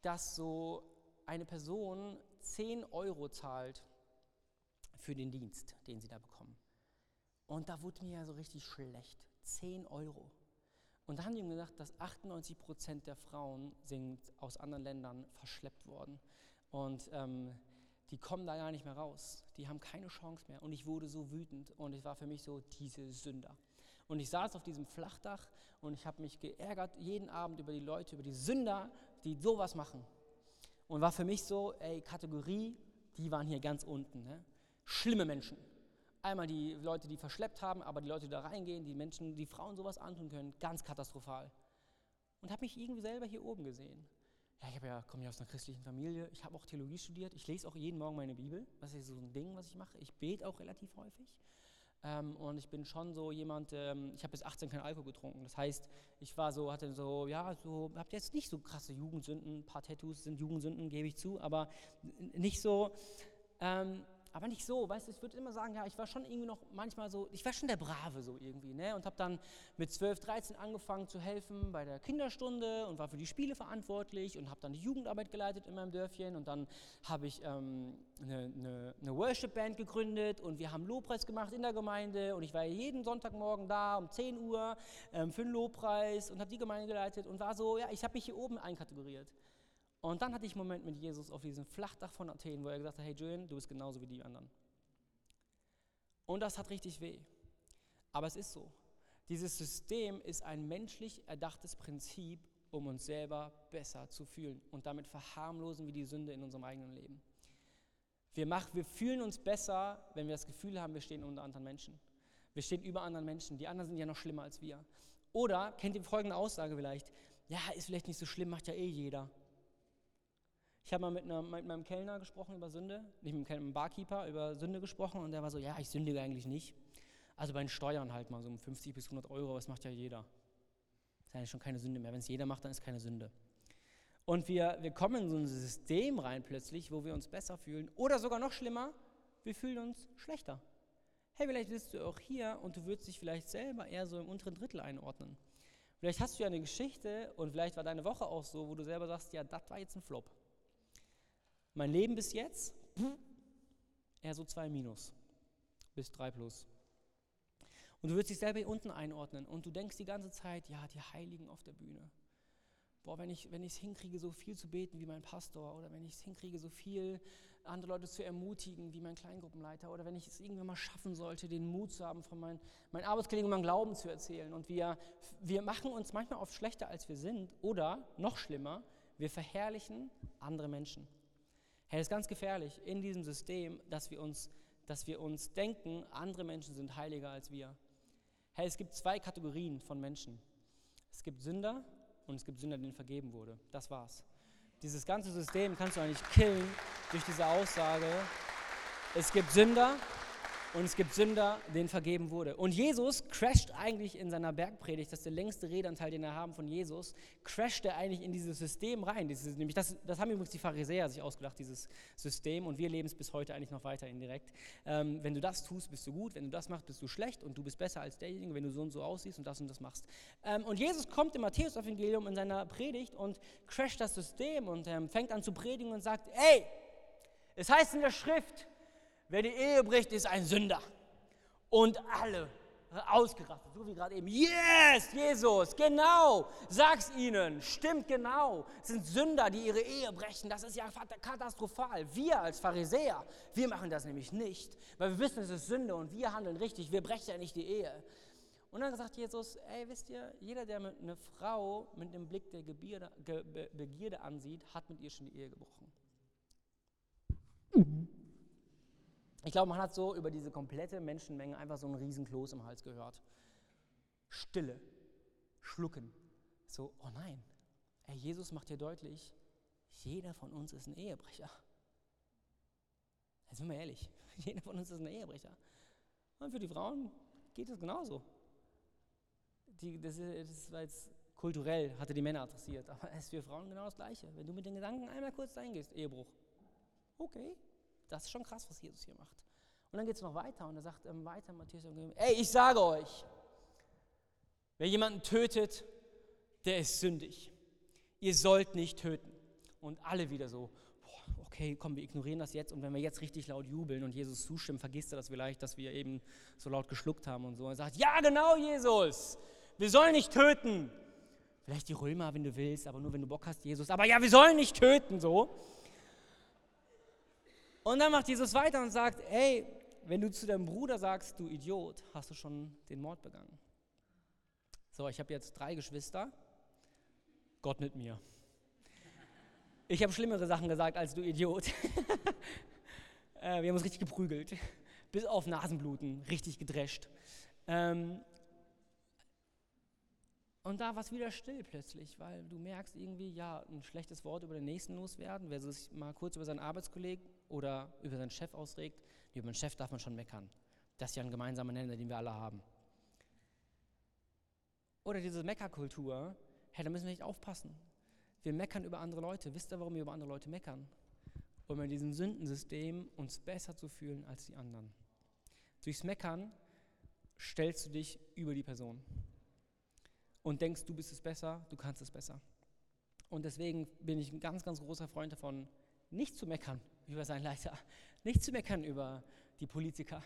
dass so eine Person 10 Euro zahlt für den Dienst, den sie da bekommen. Und da wurde mir ja so richtig schlecht. 10 Euro. Und da haben die ihm gesagt, dass 98 Prozent der Frauen sind aus anderen Ländern verschleppt worden. Und ähm, die kommen da gar nicht mehr raus. Die haben keine Chance mehr. Und ich wurde so wütend und es war für mich so diese Sünder. Und ich saß auf diesem Flachdach und ich habe mich geärgert jeden Abend über die Leute, über die Sünder, die sowas machen. Und war für mich so, ey, Kategorie, die waren hier ganz unten. Ne? Schlimme Menschen. Einmal die Leute, die verschleppt haben, aber die Leute, die da reingehen, die Menschen, die Frauen sowas antun können, ganz katastrophal. Und habe mich irgendwie selber hier oben gesehen. Ja, ich ja, komme ja aus einer christlichen Familie, ich habe auch Theologie studiert, ich lese auch jeden Morgen meine Bibel. Das ist so ein Ding, was ich mache. Ich bete auch relativ häufig. Ähm, und ich bin schon so jemand, ähm, ich habe bis 18 keinen Alkohol getrunken. Das heißt, ich war so, hatte so, ja, so, habe jetzt nicht so krasse Jugendsünden, ein paar Tattoos sind Jugendsünden, gebe ich zu, aber nicht so, ähm, aber nicht so, weißt du, ich würde immer sagen, ja, ich war schon irgendwie noch manchmal so, ich war schon der Brave so irgendwie, ne, und habe dann mit 12, 13 angefangen zu helfen bei der Kinderstunde und war für die Spiele verantwortlich und habe dann die Jugendarbeit geleitet in meinem Dörfchen und dann habe ich ähm, eine, eine, eine Worship-Band gegründet und wir haben Lobpreis gemacht in der Gemeinde und ich war jeden Sonntagmorgen da um 10 Uhr ähm, für den Lobpreis und habe die Gemeinde geleitet und war so, ja, ich habe mich hier oben einkategoriert. Und dann hatte ich einen Moment mit Jesus auf diesem Flachdach von Athen, wo er gesagt hat, hey Julian, du bist genauso wie die anderen. Und das hat richtig weh. Aber es ist so. Dieses System ist ein menschlich erdachtes Prinzip, um uns selber besser zu fühlen. Und damit verharmlosen wir die Sünde in unserem eigenen Leben. Wir, mach, wir fühlen uns besser, wenn wir das Gefühl haben, wir stehen unter anderen Menschen. Wir stehen über anderen Menschen. Die anderen sind ja noch schlimmer als wir. Oder kennt ihr folgende Aussage vielleicht? Ja, ist vielleicht nicht so schlimm, macht ja eh jeder. Ich habe mal mit, einer, mit, meinem Kellner gesprochen über Sünde, nicht mit einem Barkeeper über Sünde gesprochen und der war so, ja, ich sündige eigentlich nicht. Also bei den Steuern halt mal so um 50 bis 100 Euro, das macht ja jeder. Das ist eigentlich schon keine Sünde mehr. Wenn es jeder macht, dann ist keine Sünde. Und wir, wir kommen in so ein System rein plötzlich, wo wir uns besser fühlen. Oder sogar noch schlimmer, wir fühlen uns schlechter. Hey, vielleicht bist du auch hier und du würdest dich vielleicht selber eher so im unteren Drittel einordnen. Vielleicht hast du ja eine Geschichte und vielleicht war deine Woche auch so, wo du selber sagst, ja, das war jetzt ein Flop. Mein Leben bis jetzt, eher so 2 minus bis 3 plus. Und du wirst dich selber hier unten einordnen und du denkst die ganze Zeit, ja, die Heiligen auf der Bühne. Boah, wenn ich es hinkriege, so viel zu beten wie mein Pastor oder wenn ich es hinkriege, so viel andere Leute zu ermutigen wie mein Kleingruppenleiter oder wenn ich es irgendwann mal schaffen sollte, den Mut zu haben, von meinen, meinen Arbeitskollegen meinen Glauben zu erzählen. Und wir, wir machen uns manchmal oft schlechter, als wir sind oder noch schlimmer, wir verherrlichen andere Menschen. Hey, das ist ganz gefährlich in diesem System, dass wir uns, dass wir uns denken, andere Menschen sind heiliger als wir. Hey, es gibt zwei Kategorien von Menschen. Es gibt Sünder und es gibt Sünder, denen vergeben wurde. Das war's. Dieses ganze System kannst du eigentlich killen durch diese Aussage. Es gibt Sünder und es gibt Sünder, denen vergeben wurde. Und Jesus crasht eigentlich in seiner Bergpredigt, das ist der längste Redanteil, den er haben von Jesus, crasht er eigentlich in dieses System rein. Dieses, nämlich das, das haben übrigens die Pharisäer sich ausgedacht, dieses System, und wir leben es bis heute eigentlich noch weiter indirekt. Ähm, wenn du das tust, bist du gut, wenn du das machst, bist du schlecht und du bist besser als derjenige, wenn du so und so aussiehst und das und das machst. Ähm, und Jesus kommt im Matthäus-Evangelium in seiner Predigt und crasht das System und ähm, fängt an zu predigen und sagt, ey, es heißt in der Schrift, Wer die Ehe bricht, ist ein Sünder. Und alle ausgerastet, so wie gerade eben. Yes, Jesus, genau, sag's ihnen, stimmt genau. Es sind Sünder, die ihre Ehe brechen. Das ist ja katastrophal. Wir als Pharisäer, wir machen das nämlich nicht, weil wir wissen, es ist Sünde und wir handeln richtig. Wir brechen ja nicht die Ehe. Und dann sagt Jesus, ey, wisst ihr, jeder, der eine Frau mit dem Blick der Begierde, Begierde ansieht, hat mit ihr schon die Ehe gebrochen. Mhm. Ich glaube, man hat so über diese komplette Menschenmenge einfach so einen riesen Kloß im Hals gehört. Stille, schlucken. So, oh nein, Ey, Jesus macht hier deutlich, jeder von uns ist ein Ehebrecher. Jetzt sind wir ehrlich, jeder von uns ist ein Ehebrecher. Und für die Frauen geht es genauso. Die, das, das war jetzt kulturell, hatte die Männer adressiert, aber es ist für Frauen genau das Gleiche. Wenn du mit den Gedanken einmal kurz reingehst, Ehebruch. Okay, das ist schon krass, was Jesus hier macht. Und dann geht es noch weiter und er sagt ähm, weiter, Matthäus, ey, ich sage euch, wer jemanden tötet, der ist sündig. Ihr sollt nicht töten. Und alle wieder so, okay, komm, wir ignorieren das jetzt und wenn wir jetzt richtig laut jubeln und Jesus zustimmen, vergisst er das vielleicht, dass wir eben so laut geschluckt haben und so. Er sagt, ja genau, Jesus, wir sollen nicht töten. Vielleicht die Römer, wenn du willst, aber nur wenn du Bock hast, Jesus. Aber ja, wir sollen nicht töten, so. Und dann macht Jesus weiter und sagt, hey, wenn du zu deinem Bruder sagst, du Idiot, hast du schon den Mord begangen. So, ich habe jetzt drei Geschwister. Gott mit mir. Ich habe schlimmere Sachen gesagt als du Idiot. äh, wir haben uns richtig geprügelt. bis auf Nasenbluten, richtig gedrescht. Ähm, und da war es wieder still plötzlich, weil du merkst irgendwie, ja, ein schlechtes Wort über den Nächsten loswerden, wer sich mal kurz über seinen Arbeitskollegen oder über seinen Chef ausregt. Über den Chef darf man schon meckern. Das ist ja ein gemeinsamer Nenner, den wir alle haben. Oder diese Meckerkultur, hey, da müssen wir echt aufpassen. Wir meckern über andere Leute. Wisst ihr, warum wir über andere Leute meckern? Um in diesem Sündensystem uns besser zu fühlen als die anderen. Durchs Meckern stellst du dich über die Person und denkst, du bist es besser, du kannst es besser. Und deswegen bin ich ein ganz, ganz großer Freund davon, nicht zu meckern über seinen Leiter, nicht zu meckern über die Politiker,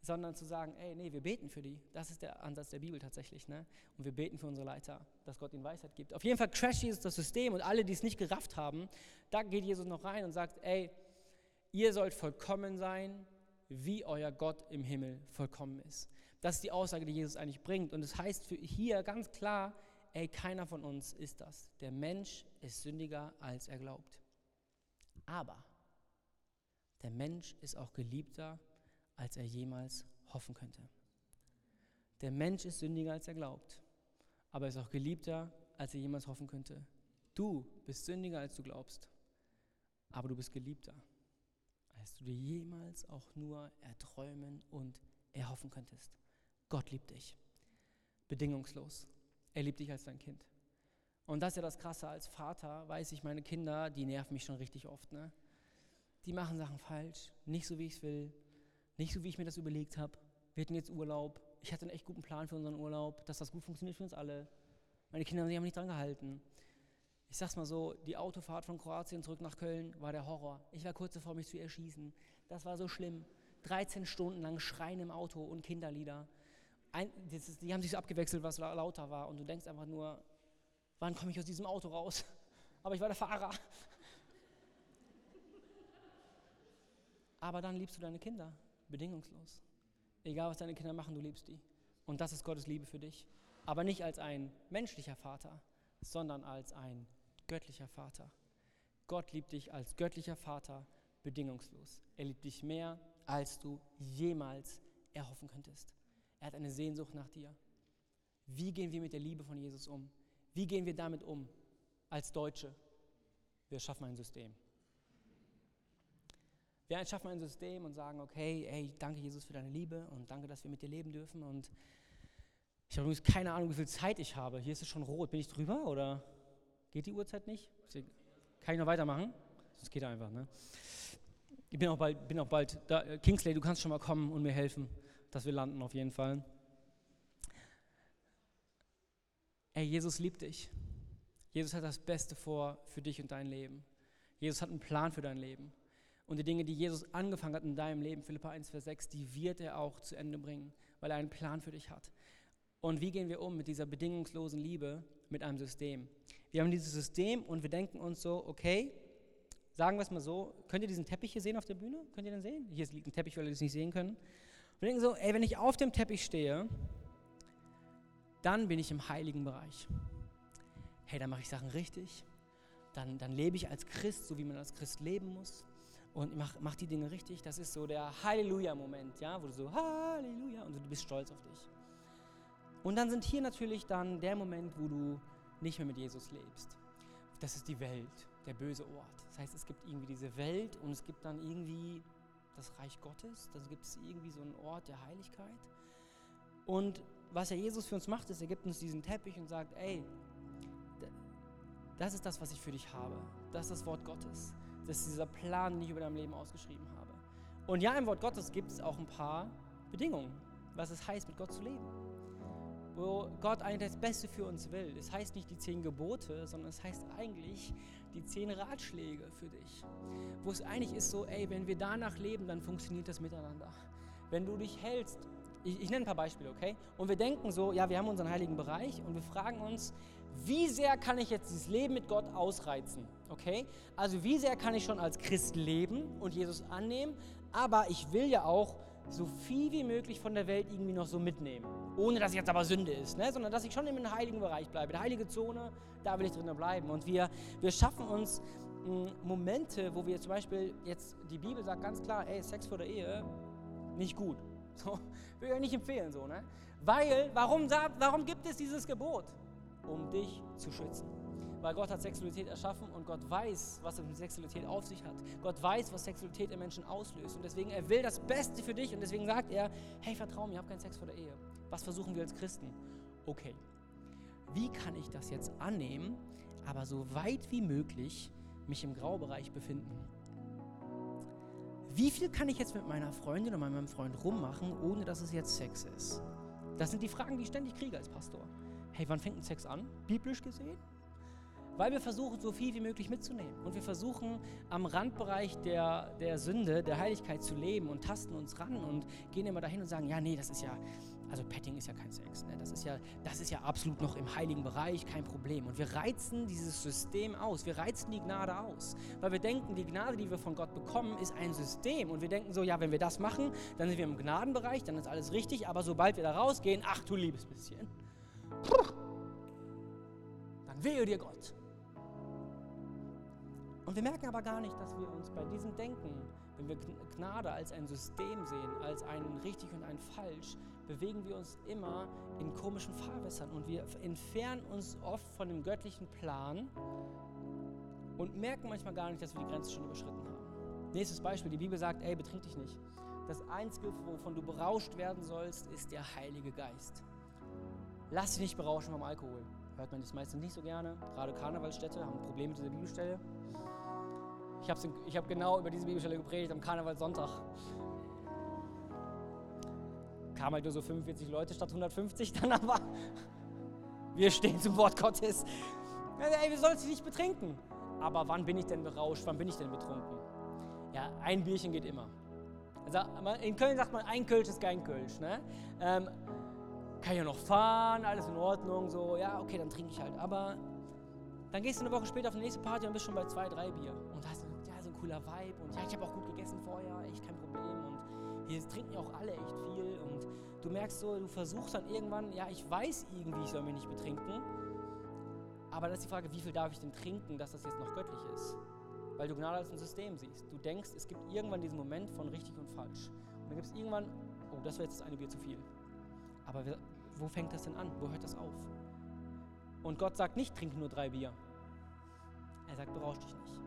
sondern zu sagen, ey, nee, wir beten für die. Das ist der Ansatz der Bibel tatsächlich. Ne? Und wir beten für unsere Leiter, dass Gott ihnen Weisheit gibt. Auf jeden Fall crasht Jesus das System und alle, die es nicht gerafft haben, da geht Jesus noch rein und sagt, ey, ihr sollt vollkommen sein, wie euer Gott im Himmel vollkommen ist. Das ist die Aussage, die Jesus eigentlich bringt. Und es das heißt für hier ganz klar, ey, keiner von uns ist das. Der Mensch ist sündiger, als er glaubt. Aber der Mensch ist auch geliebter, als er jemals hoffen könnte. Der Mensch ist sündiger, als er glaubt, aber er ist auch geliebter, als er jemals hoffen könnte. Du bist sündiger, als du glaubst, aber du bist geliebter, als du dir jemals auch nur erträumen und erhoffen könntest. Gott liebt dich. Bedingungslos. Er liebt dich als dein Kind. Und das ist ja das Krasse. Als Vater weiß ich, meine Kinder, die nerven mich schon richtig oft. Ne? Die machen Sachen falsch, nicht so wie ich es will, nicht so wie ich mir das überlegt habe. Wir hatten jetzt Urlaub. Ich hatte einen echt guten Plan für unseren Urlaub, dass das gut funktioniert für uns alle. Meine Kinder haben sich nicht dran gehalten. Ich sag's mal so: Die Autofahrt von Kroatien zurück nach Köln war der Horror. Ich war kurz davor, mich zu erschießen. Das war so schlimm. 13 Stunden lang Schreien im Auto und Kinderlieder ein, ist, die haben sich so abgewechselt, was lauter war. Und du denkst einfach nur, wann komme ich aus diesem Auto raus? Aber ich war der Fahrer. Aber dann liebst du deine Kinder bedingungslos. Egal, was deine Kinder machen, du liebst die. Und das ist Gottes Liebe für dich. Aber nicht als ein menschlicher Vater, sondern als ein göttlicher Vater. Gott liebt dich als göttlicher Vater bedingungslos. Er liebt dich mehr, als du jemals erhoffen könntest. Er hat eine Sehnsucht nach dir. Wie gehen wir mit der Liebe von Jesus um? Wie gehen wir damit um als Deutsche? Wir schaffen ein System. Wir schaffen ein System und sagen, okay, hey, danke Jesus für deine Liebe und danke, dass wir mit dir leben dürfen. Und ich habe übrigens keine Ahnung, wie viel Zeit ich habe. Hier ist es schon rot. Bin ich drüber oder geht die Uhrzeit nicht? Kann ich noch weitermachen? Das geht einfach, ne? Ich bin auch bald, bin auch bald da. Kingsley, du kannst schon mal kommen und mir helfen dass wir landen auf jeden Fall. Ey, Jesus liebt dich. Jesus hat das Beste vor für dich und dein Leben. Jesus hat einen Plan für dein Leben. Und die Dinge, die Jesus angefangen hat in deinem Leben, Philippa 1, Vers 6, die wird er auch zu Ende bringen, weil er einen Plan für dich hat. Und wie gehen wir um mit dieser bedingungslosen Liebe, mit einem System? Wir haben dieses System und wir denken uns so, okay, sagen wir es mal so, könnt ihr diesen Teppich hier sehen auf der Bühne? Könnt ihr den sehen? Hier liegt ein Teppich, weil ihr das nicht sehen können. Wir denken so, ey, wenn ich auf dem Teppich stehe, dann bin ich im heiligen Bereich. Hey, dann mache ich Sachen richtig. Dann, dann lebe ich als Christ, so wie man als Christ leben muss. Und mach, mach die Dinge richtig. Das ist so der Halleluja-Moment, ja, wo du so Halleluja und du bist stolz auf dich. Und dann sind hier natürlich dann der Moment, wo du nicht mehr mit Jesus lebst. Das ist die Welt, der böse Ort. Das heißt, es gibt irgendwie diese Welt und es gibt dann irgendwie das Reich Gottes. Da gibt es irgendwie so einen Ort der Heiligkeit. Und was ja Jesus für uns macht, ist, er gibt uns diesen Teppich und sagt, ey, das ist das, was ich für dich habe. Das ist das Wort Gottes. Das ist dieser Plan, den ich über dein Leben ausgeschrieben habe. Und ja, im Wort Gottes gibt es auch ein paar Bedingungen, was es heißt, mit Gott zu leben. Wo Gott eigentlich das Beste für uns will. Es heißt nicht die zehn Gebote, sondern es heißt eigentlich, die zehn Ratschläge für dich. Wo es eigentlich ist so, ey, wenn wir danach leben, dann funktioniert das miteinander. Wenn du dich hältst, ich, ich nenne ein paar Beispiele, okay? Und wir denken so, ja, wir haben unseren heiligen Bereich und wir fragen uns, wie sehr kann ich jetzt dieses Leben mit Gott ausreizen? Okay? Also wie sehr kann ich schon als Christ leben und Jesus annehmen, aber ich will ja auch so viel wie möglich von der Welt irgendwie noch so mitnehmen. Ohne dass jetzt aber Sünde ist, ne? sondern dass ich schon im heiligen Bereich bleibe. Die heilige Zone, da will ich drinnen bleiben. Und wir, wir schaffen uns mh, hm, Momente, wo wir zum Beispiel jetzt, die Bibel sagt ganz klar, ey, Sex vor der Ehe, Nicht gut. So, will ich nicht empfehlen, so, ne? Weil, warum, warum gibt es dieses Gebot? Um dich zu schützen. Weil Gott hat Sexualität erschaffen und Gott weiß, was es mit Sexualität auf sich hat. Gott weiß, was Sexualität im Menschen auslöst. Und deswegen, er will das Beste für dich. Und deswegen sagt er, hey, vertrau mir, ich habe keinen Sex vor der Ehe. Was versuchen wir als Christen? Okay, wie kann ich das jetzt annehmen, aber so weit wie möglich mich im Graubereich befinden? Wie viel kann ich jetzt mit meiner Freundin oder meinem Freund rummachen, ohne dass es jetzt Sex ist? Das sind die Fragen, die ich ständig kriege als Pastor. Hey, wann fängt ein Sex an? Biblisch gesehen? Weil wir versuchen, so viel wie möglich mitzunehmen. Und wir versuchen, am Randbereich der, der Sünde, der Heiligkeit zu leben und tasten uns ran und gehen immer dahin und sagen, ja, nee, das ist ja, also Petting ist ja kein Sex. Ne? Das, ist ja, das ist ja absolut noch im heiligen Bereich, kein Problem. Und wir reizen dieses System aus. Wir reizen die Gnade aus. Weil wir denken, die Gnade, die wir von Gott bekommen, ist ein System. Und wir denken so, ja, wenn wir das machen, dann sind wir im Gnadenbereich, dann ist alles richtig. Aber sobald wir da rausgehen, ach du liebes bisschen, dann wehe dir Gott. Und wir merken aber gar nicht, dass wir uns bei diesem Denken, wenn wir Gnade als ein System sehen, als ein richtig und ein falsch, bewegen wir uns immer in komischen Fahrwässern und wir entfernen uns oft von dem göttlichen Plan und merken manchmal gar nicht, dass wir die Grenze schon überschritten haben. Nächstes Beispiel, die Bibel sagt, ey, betrink dich nicht. Das Einzige, wovon du berauscht werden sollst, ist der Heilige Geist. Lass dich nicht berauschen vom Alkohol. Hört man das meistens nicht so gerne. Gerade Karnevalsstädte haben ein Problem mit dieser Bibelstelle. Ich habe ich hab genau über diese Bibelstelle gepredigt am Karnevalssonntag. Kamen halt nur so 45 Leute statt 150 dann, aber wir stehen zum Wort Gottes. Ey, wir sollen sich nicht betrinken. Aber wann bin ich denn berauscht? Wann bin ich denn betrunken? Ja, ein Bierchen geht immer. Also in Köln sagt man, ein Kölsch ist kein Kölsch. Ne? Ähm, kann ja noch fahren, alles in Ordnung, so, ja, okay, dann trinke ich halt. Aber dann gehst du eine Woche später auf die nächste Party und bist schon bei zwei, drei Bier. Und hast ja, so ein cooler Vibe und ja, ich habe auch gut gegessen vorher, echt kein Problem. Und hier trinken ja auch alle echt viel. Und du merkst so, du versuchst dann irgendwann, ja, ich weiß irgendwie, ich soll mich nicht betrinken. Aber dann ist die Frage, wie viel darf ich denn trinken, dass das jetzt noch göttlich ist? Weil du Gnade als ein System siehst. Du denkst, es gibt irgendwann diesen Moment von richtig und falsch. Und dann gibt es irgendwann, oh, das wäre jetzt das eine Bier zu viel. Aber wo fängt das denn an? Wo hört das auf? Und Gott sagt nicht, trink nur drei Bier. Er sagt, berausch dich nicht.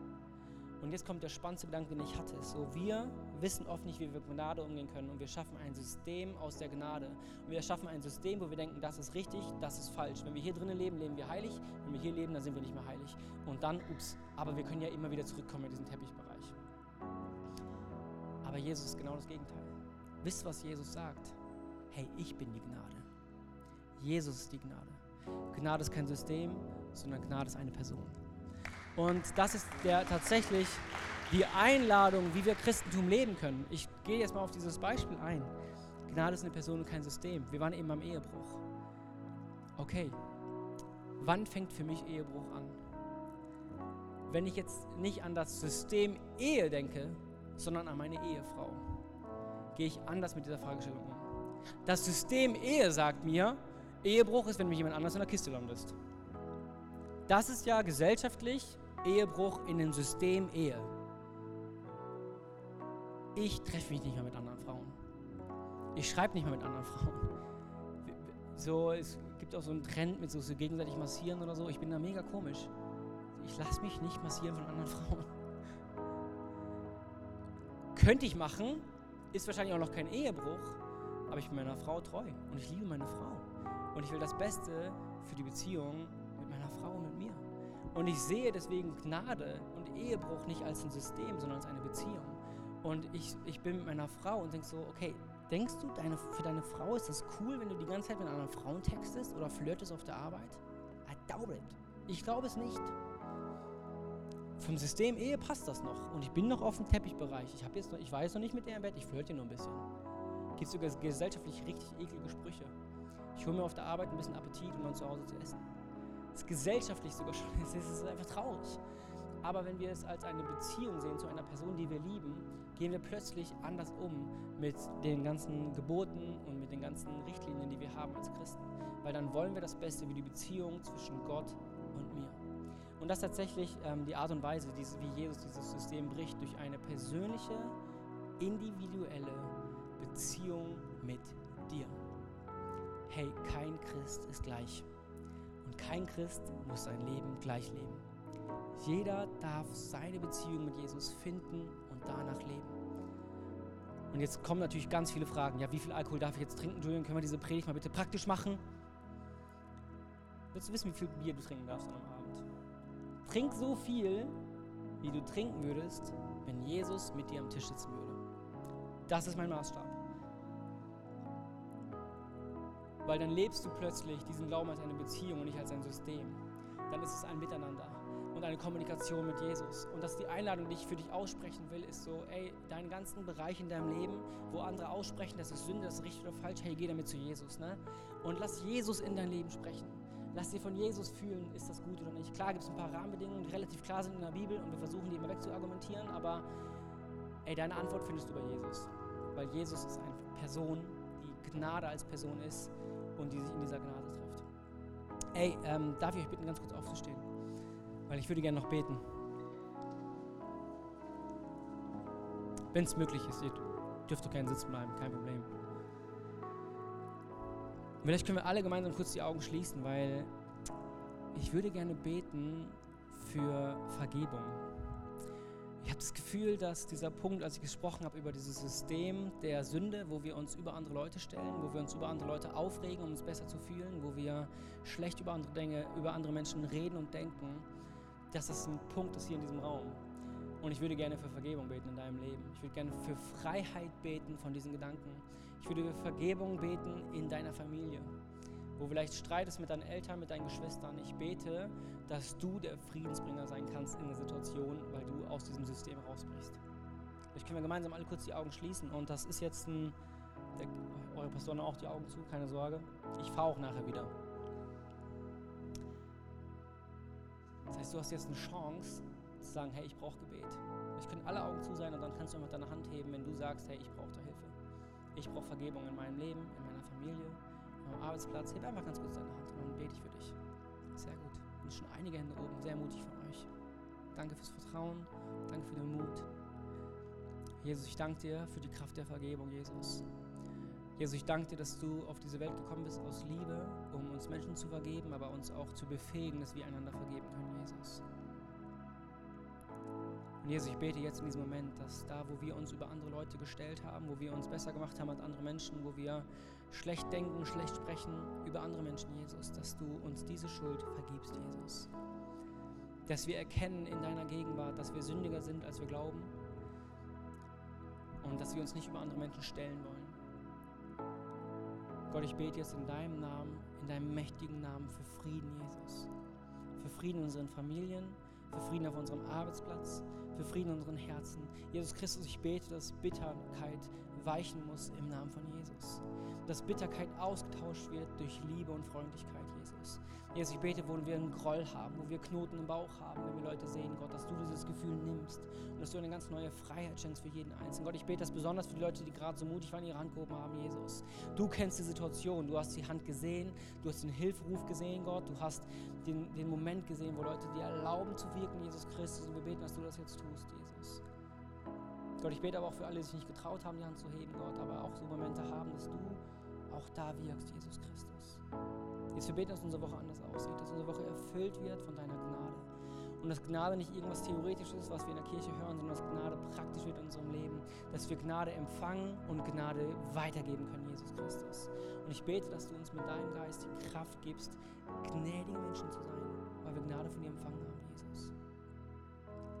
Und jetzt kommt der spannendste Gedanke, den ich hatte. So, wir wissen oft nicht, wie wir mit Gnade umgehen können. Und wir schaffen ein System aus der Gnade. Und wir schaffen ein System, wo wir denken, das ist richtig, das ist falsch. Wenn wir hier drinnen leben, leben wir heilig. Wenn wir hier leben, dann sind wir nicht mehr heilig. Und dann, ups, aber wir können ja immer wieder zurückkommen in diesen Teppichbereich. Aber Jesus ist genau das Gegenteil. Wisst, was Jesus sagt? Hey, ich bin die Gnade. Jesus ist die Gnade. Gnade ist kein System, sondern Gnade ist eine Person. Und das ist der, tatsächlich die Einladung, wie wir Christentum leben können. Ich gehe jetzt mal auf dieses Beispiel ein. Gnade ist eine Person und kein System. Wir waren eben am Ehebruch. Okay, wann fängt für mich Ehebruch an? Wenn ich jetzt nicht an das System Ehe denke, sondern an meine Ehefrau, gehe ich anders mit dieser Fragestellung um. Das System Ehe sagt mir, Ehebruch ist, wenn mich jemand anders in der Kiste landest. Das ist ja gesellschaftlich Ehebruch in dem System Ehe. Ich treffe mich nicht mehr mit anderen Frauen. Ich schreibe nicht mehr mit anderen Frauen. So, es gibt auch so einen Trend mit so, so gegenseitig massieren oder so. Ich bin da mega komisch. Ich lasse mich nicht massieren von anderen Frauen. Könnte ich machen, ist wahrscheinlich auch noch kein Ehebruch, aber ich bin meiner Frau treu und ich liebe meine Frau. Und ich will das Beste für die Beziehung mit meiner Frau und mit mir. Und ich sehe deswegen Gnade und Ehebruch nicht als ein System, sondern als eine Beziehung. Und ich, ich bin mit meiner Frau und denke so, okay, denkst du, deine, für deine Frau ist das cool, wenn du die ganze Zeit mit anderen Frauen textest oder flirtest auf der Arbeit? I doubt it. Ich glaube es nicht. Vom System Ehe passt das noch. Und ich bin noch auf dem Teppichbereich. Ich, jetzt noch, ich weiß noch nicht mit der im Bett, ich flirte nur ein bisschen. Gibt sogar gesellschaftlich richtig eklige Sprüche. Ich hole mir auf der Arbeit ein bisschen Appetit, um dann zu Hause zu essen. Das ist gesellschaftlich sogar schon, es ist einfach traurig. Aber wenn wir es als eine Beziehung sehen zu einer Person, die wir lieben, gehen wir plötzlich anders um mit den ganzen Geboten und mit den ganzen Richtlinien, die wir haben als Christen. Weil dann wollen wir das Beste wie die Beziehung zwischen Gott und mir. Und das ist tatsächlich ähm, die Art und Weise, wie Jesus dieses System bricht, durch eine persönliche, individuelle Beziehung mit dir. Hey, kein Christ ist gleich. Und kein Christ muss sein Leben gleich leben. Jeder darf seine Beziehung mit Jesus finden und danach leben. Und jetzt kommen natürlich ganz viele Fragen. Ja, wie viel Alkohol darf ich jetzt trinken, Julian? Können wir diese Predigt mal bitte praktisch machen? Willst du wissen, wie viel Bier du trinken darfst an einem Abend? Trink so viel, wie du trinken würdest, wenn Jesus mit dir am Tisch sitzen würde. Das ist mein Maßstab. Weil dann lebst du plötzlich diesen Glauben als eine Beziehung und nicht als ein System. Dann ist es ein Miteinander und eine Kommunikation mit Jesus. Und das ist die Einladung, die ich für dich aussprechen will, ist so, ey, deinen ganzen Bereich in deinem Leben, wo andere aussprechen, das ist Sünde, das ist richtig oder falsch, hey, geh damit zu Jesus. Ne? Und lass Jesus in dein Leben sprechen. Lass dir von Jesus fühlen, ist das gut oder nicht. Klar gibt es ein paar Rahmenbedingungen, die relativ klar sind in der Bibel und wir versuchen die immer wegzuargumentieren, aber ey, deine Antwort findest du bei Jesus. Weil Jesus ist eine Person, die Gnade als Person ist und die sich in dieser Gnade trifft. Ey, ähm, darf ich euch bitten, ganz kurz aufzustehen? Weil ich würde gerne noch beten. Wenn es möglich ist, ihr dürft ihr keinen Sitz bleiben, kein Problem. Vielleicht können wir alle gemeinsam kurz die Augen schließen, weil ich würde gerne beten für Vergebung. Ich habe das Gefühl, dass dieser Punkt, als ich gesprochen habe über dieses System der Sünde, wo wir uns über andere Leute stellen, wo wir uns über andere Leute aufregen, um uns besser zu fühlen, wo wir schlecht über andere Dinge, über andere Menschen reden und denken, dass das ein Punkt ist hier in diesem Raum. Und ich würde gerne für Vergebung beten in deinem Leben. Ich würde gerne für Freiheit beten von diesen Gedanken. Ich würde für Vergebung beten in deiner Familie. Wo vielleicht Streit ist mit deinen Eltern, mit deinen Geschwistern. Ich bete, dass du der Friedensbringer sein kannst in der Situation, weil du aus diesem System rausbrichst. Vielleicht können wir gemeinsam alle kurz die Augen schließen. Und das ist jetzt ein. Der, eure Pastoren auch die Augen zu, keine Sorge. Ich fahre auch nachher wieder. Das heißt, du hast jetzt eine Chance zu sagen, hey, ich brauche Gebet. Ich können alle Augen zu sein und dann kannst du einfach deine Hand heben, wenn du sagst, hey, ich brauche da Hilfe. Ich brauche Vergebung in meinem Leben, in meiner Familie, meinem Arbeitsplatz. Heb einfach ganz kurz deine Hand und dann bete ich für dich. Sehr gut. Und schon einige Hände oben, sehr mutig von euch. Danke fürs Vertrauen, danke für den Mut. Jesus, ich danke dir für die Kraft der Vergebung, Jesus. Jesus, ich danke dir, dass du auf diese Welt gekommen bist aus Liebe, um uns Menschen zu vergeben, aber uns auch zu befähigen, dass wir einander vergeben können, Jesus. Und Jesus, ich bete jetzt in diesem Moment, dass da, wo wir uns über andere Leute gestellt haben, wo wir uns besser gemacht haben als andere Menschen, wo wir schlecht denken, schlecht sprechen über andere Menschen, Jesus, dass du uns diese Schuld vergibst, Jesus. Dass wir erkennen in deiner Gegenwart, dass wir sündiger sind, als wir glauben. Und dass wir uns nicht über andere Menschen stellen wollen. Gott, ich bete jetzt in deinem Namen, in deinem mächtigen Namen für Frieden, Jesus. Für Frieden in unseren Familien, für Frieden auf unserem Arbeitsplatz, für Frieden in unseren Herzen. Jesus Christus, ich bete, dass Bitterkeit weichen muss im Namen von Jesus. Dass Bitterkeit ausgetauscht wird durch Liebe und Freundlichkeit, Jesus. Jesus, ich bete, wo wir einen Groll haben, wo wir Knoten im Bauch haben, wenn wir Leute sehen, Gott, dass du dieses Gefühl nimmst und dass du eine ganz neue Freiheit schenkst für jeden Einzelnen. Gott, ich bete das besonders für die Leute, die gerade so mutig waren, ihre Hand gehoben haben, Jesus. Du kennst die Situation, du hast die Hand gesehen, du hast den Hilferuf gesehen, Gott, du hast den, den Moment gesehen, wo Leute dir erlauben zu wirken, Jesus Christus, und wir beten, dass du das jetzt tust, Jesus. Gott, ich bete aber auch für alle, die sich nicht getraut haben, die Hand zu heben, Gott, aber auch so Momente haben, dass du auch da wirkst, Jesus Christus. Jetzt wir beten, dass unsere Woche anders aussieht, dass unsere Woche erfüllt wird von deiner Gnade. Und dass Gnade nicht irgendwas Theoretisches ist, was wir in der Kirche hören, sondern dass Gnade praktisch wird in unserem Leben. Dass wir Gnade empfangen und Gnade weitergeben können, Jesus Christus. Und ich bete, dass du uns mit deinem Geist die Kraft gibst, gnädige Menschen zu sein, weil wir Gnade von dir empfangen haben, Jesus.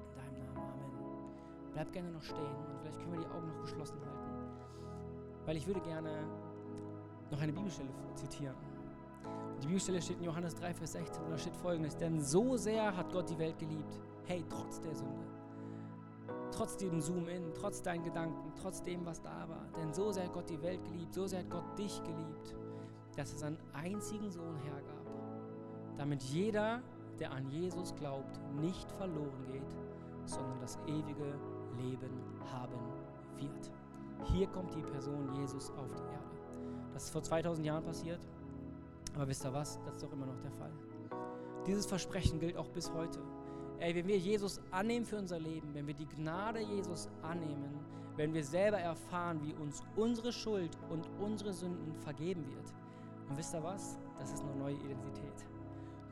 In deinem Namen, Amen. Bleib gerne noch stehen und vielleicht können wir die Augen noch geschlossen halten. Weil ich würde gerne noch eine Bibelstelle zitieren. Die Bibelstelle steht in Johannes 3, Vers 16 und da steht folgendes: Denn so sehr hat Gott die Welt geliebt. Hey, trotz der Sünde. Trotz dem Zoom-In, trotz deinen Gedanken, trotz dem, was da war. Denn so sehr hat Gott die Welt geliebt, so sehr hat Gott dich geliebt, dass er seinen einzigen Sohn hergab. Damit jeder, der an Jesus glaubt, nicht verloren geht, sondern das ewige Leben haben wird. Hier kommt die Person Jesus auf die Erde. Das ist vor 2000 Jahren passiert. Aber wisst ihr was? Das ist doch immer noch der Fall. Dieses Versprechen gilt auch bis heute. Ey, wenn wir Jesus annehmen für unser Leben, wenn wir die Gnade Jesus annehmen, wenn wir selber erfahren, wie uns unsere Schuld und unsere Sünden vergeben wird. Und wisst ihr was? Das ist eine neue Identität.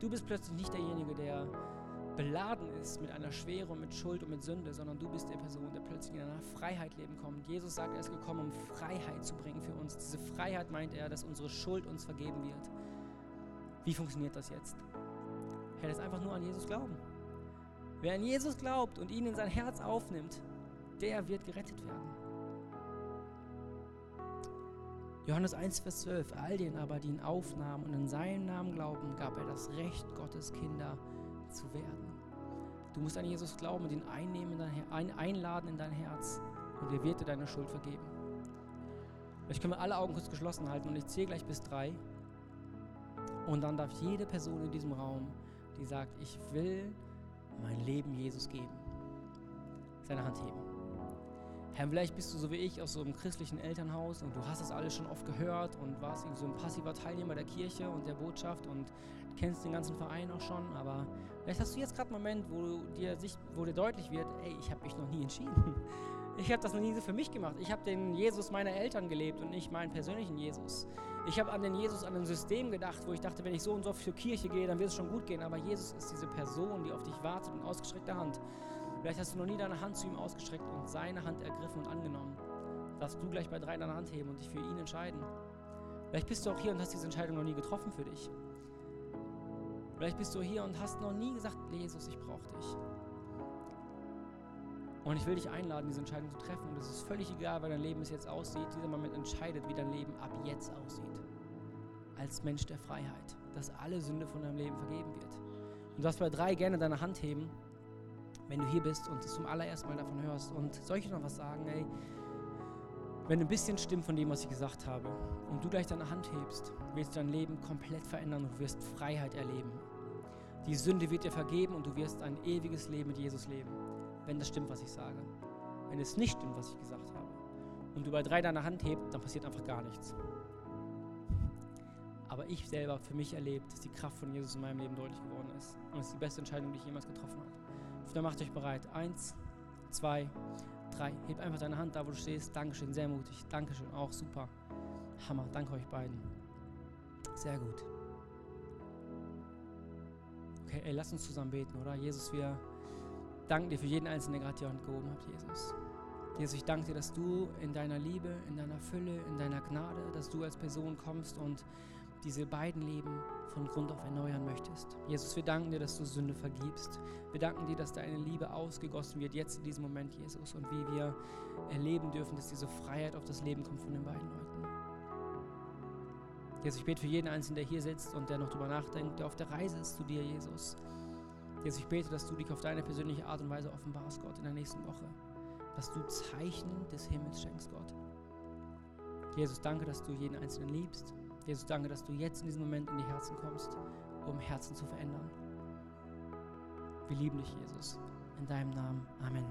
Du bist plötzlich nicht derjenige, der beladen ist mit einer Schwere und mit Schuld und mit Sünde, sondern du bist der Person, der plötzlich in einer Freiheit leben kommt. Jesus sagt, er ist gekommen, um Freiheit zu bringen für uns. Diese Freiheit meint er, dass unsere Schuld uns vergeben wird. Wie funktioniert das jetzt? Er lässt einfach nur an Jesus glauben. Wer an Jesus glaubt und ihn in sein Herz aufnimmt, der wird gerettet werden. Johannes 1, Vers 12. All denen aber, die ihn aufnahmen und in seinen Namen glauben, gab er das Recht, Gottes Kinder zu werden. Du musst an Jesus glauben und ihn einnehmen, ein, einladen in dein Herz und er wird dir deine Schuld vergeben. Vielleicht können wir alle Augen kurz geschlossen halten und ich zähle gleich bis drei. Und dann darf jede Person in diesem Raum, die sagt, ich will mein Leben Jesus geben, seine Hand heben. Herr, vielleicht bist du so wie ich aus so einem christlichen Elternhaus und du hast das alles schon oft gehört und warst so ein passiver Teilnehmer der Kirche und der Botschaft und kennst den ganzen Verein auch schon, aber vielleicht hast du jetzt gerade einen Moment, wo dir, sich, wo dir deutlich wird, ey, ich habe mich noch nie entschieden. Ich habe das noch nie so für mich gemacht. Ich habe den Jesus meiner Eltern gelebt und nicht meinen persönlichen Jesus. Ich habe an den Jesus, an ein System gedacht, wo ich dachte, wenn ich so und so für Kirche gehe, dann wird es schon gut gehen. Aber Jesus ist diese Person, die auf dich wartet und ausgestreckte Hand. Vielleicht hast du noch nie deine Hand zu ihm ausgestreckt und seine Hand ergriffen und angenommen. Darfst du gleich bei drei deine Hand heben und dich für ihn entscheiden. Vielleicht bist du auch hier und hast diese Entscheidung noch nie getroffen für dich. Vielleicht bist du hier und hast noch nie gesagt, Jesus, ich brauche dich. Und ich will dich einladen, diese Entscheidung zu treffen. Und es ist völlig egal, wie dein Leben es jetzt aussieht. Dieser Moment entscheidet, wie dein Leben ab jetzt aussieht. Als Mensch der Freiheit, dass alle Sünde von deinem Leben vergeben wird. Und du darfst bei drei gerne deine Hand heben wenn du hier bist und zum allerersten Mal davon hörst. Und soll ich noch was sagen, ey? Wenn ein bisschen stimmt von dem, was ich gesagt habe, und du gleich deine Hand hebst, wirst du dein Leben komplett verändern und wirst Freiheit erleben. Die Sünde wird dir vergeben und du wirst ein ewiges Leben mit Jesus leben, wenn das stimmt, was ich sage. Wenn es nicht stimmt, was ich gesagt habe, und du bei drei deine Hand hebst, dann passiert einfach gar nichts. Aber ich selber für mich erlebt, dass die Kraft von Jesus in meinem Leben deutlich geworden ist. Und es ist die beste Entscheidung, die ich jemals getroffen habe. Dann macht euch bereit. Eins, zwei, drei. Heb einfach deine Hand da, wo du stehst. Dankeschön, sehr mutig. Dankeschön, auch super. Hammer, danke euch beiden. Sehr gut. Okay, ey, lass uns zusammen beten, oder? Jesus, wir danken dir für jeden Einzelnen, der gerade die Hand gehoben hat, Jesus. Jesus, ich danke dir, dass du in deiner Liebe, in deiner Fülle, in deiner Gnade, dass du als Person kommst und diese beiden Leben von Grund auf erneuern möchtest. Jesus, wir danken dir, dass du Sünde vergibst. Wir danken dir, dass deine Liebe ausgegossen wird, jetzt in diesem Moment, Jesus, und wie wir erleben dürfen, dass diese Freiheit auf das Leben kommt von den beiden Leuten. Jesus, ich bete für jeden Einzelnen, der hier sitzt und der noch darüber nachdenkt, der auf der Reise ist zu dir, Jesus. Jesus, ich bete, dass du dich auf deine persönliche Art und Weise offenbarst, Gott, in der nächsten Woche. Dass du Zeichen des Himmels schenkst, Gott. Jesus, danke, dass du jeden Einzelnen liebst Jesus, danke, dass du jetzt in diesem Moment in die Herzen kommst, um Herzen zu verändern. Wir lieben dich, Jesus. In deinem Namen. Amen.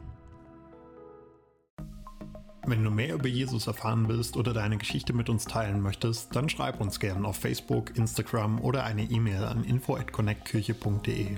Wenn du mehr über Jesus erfahren willst oder deine Geschichte mit uns teilen möchtest, dann schreib uns gerne auf Facebook, Instagram oder eine E-Mail an info@connectkirche.de.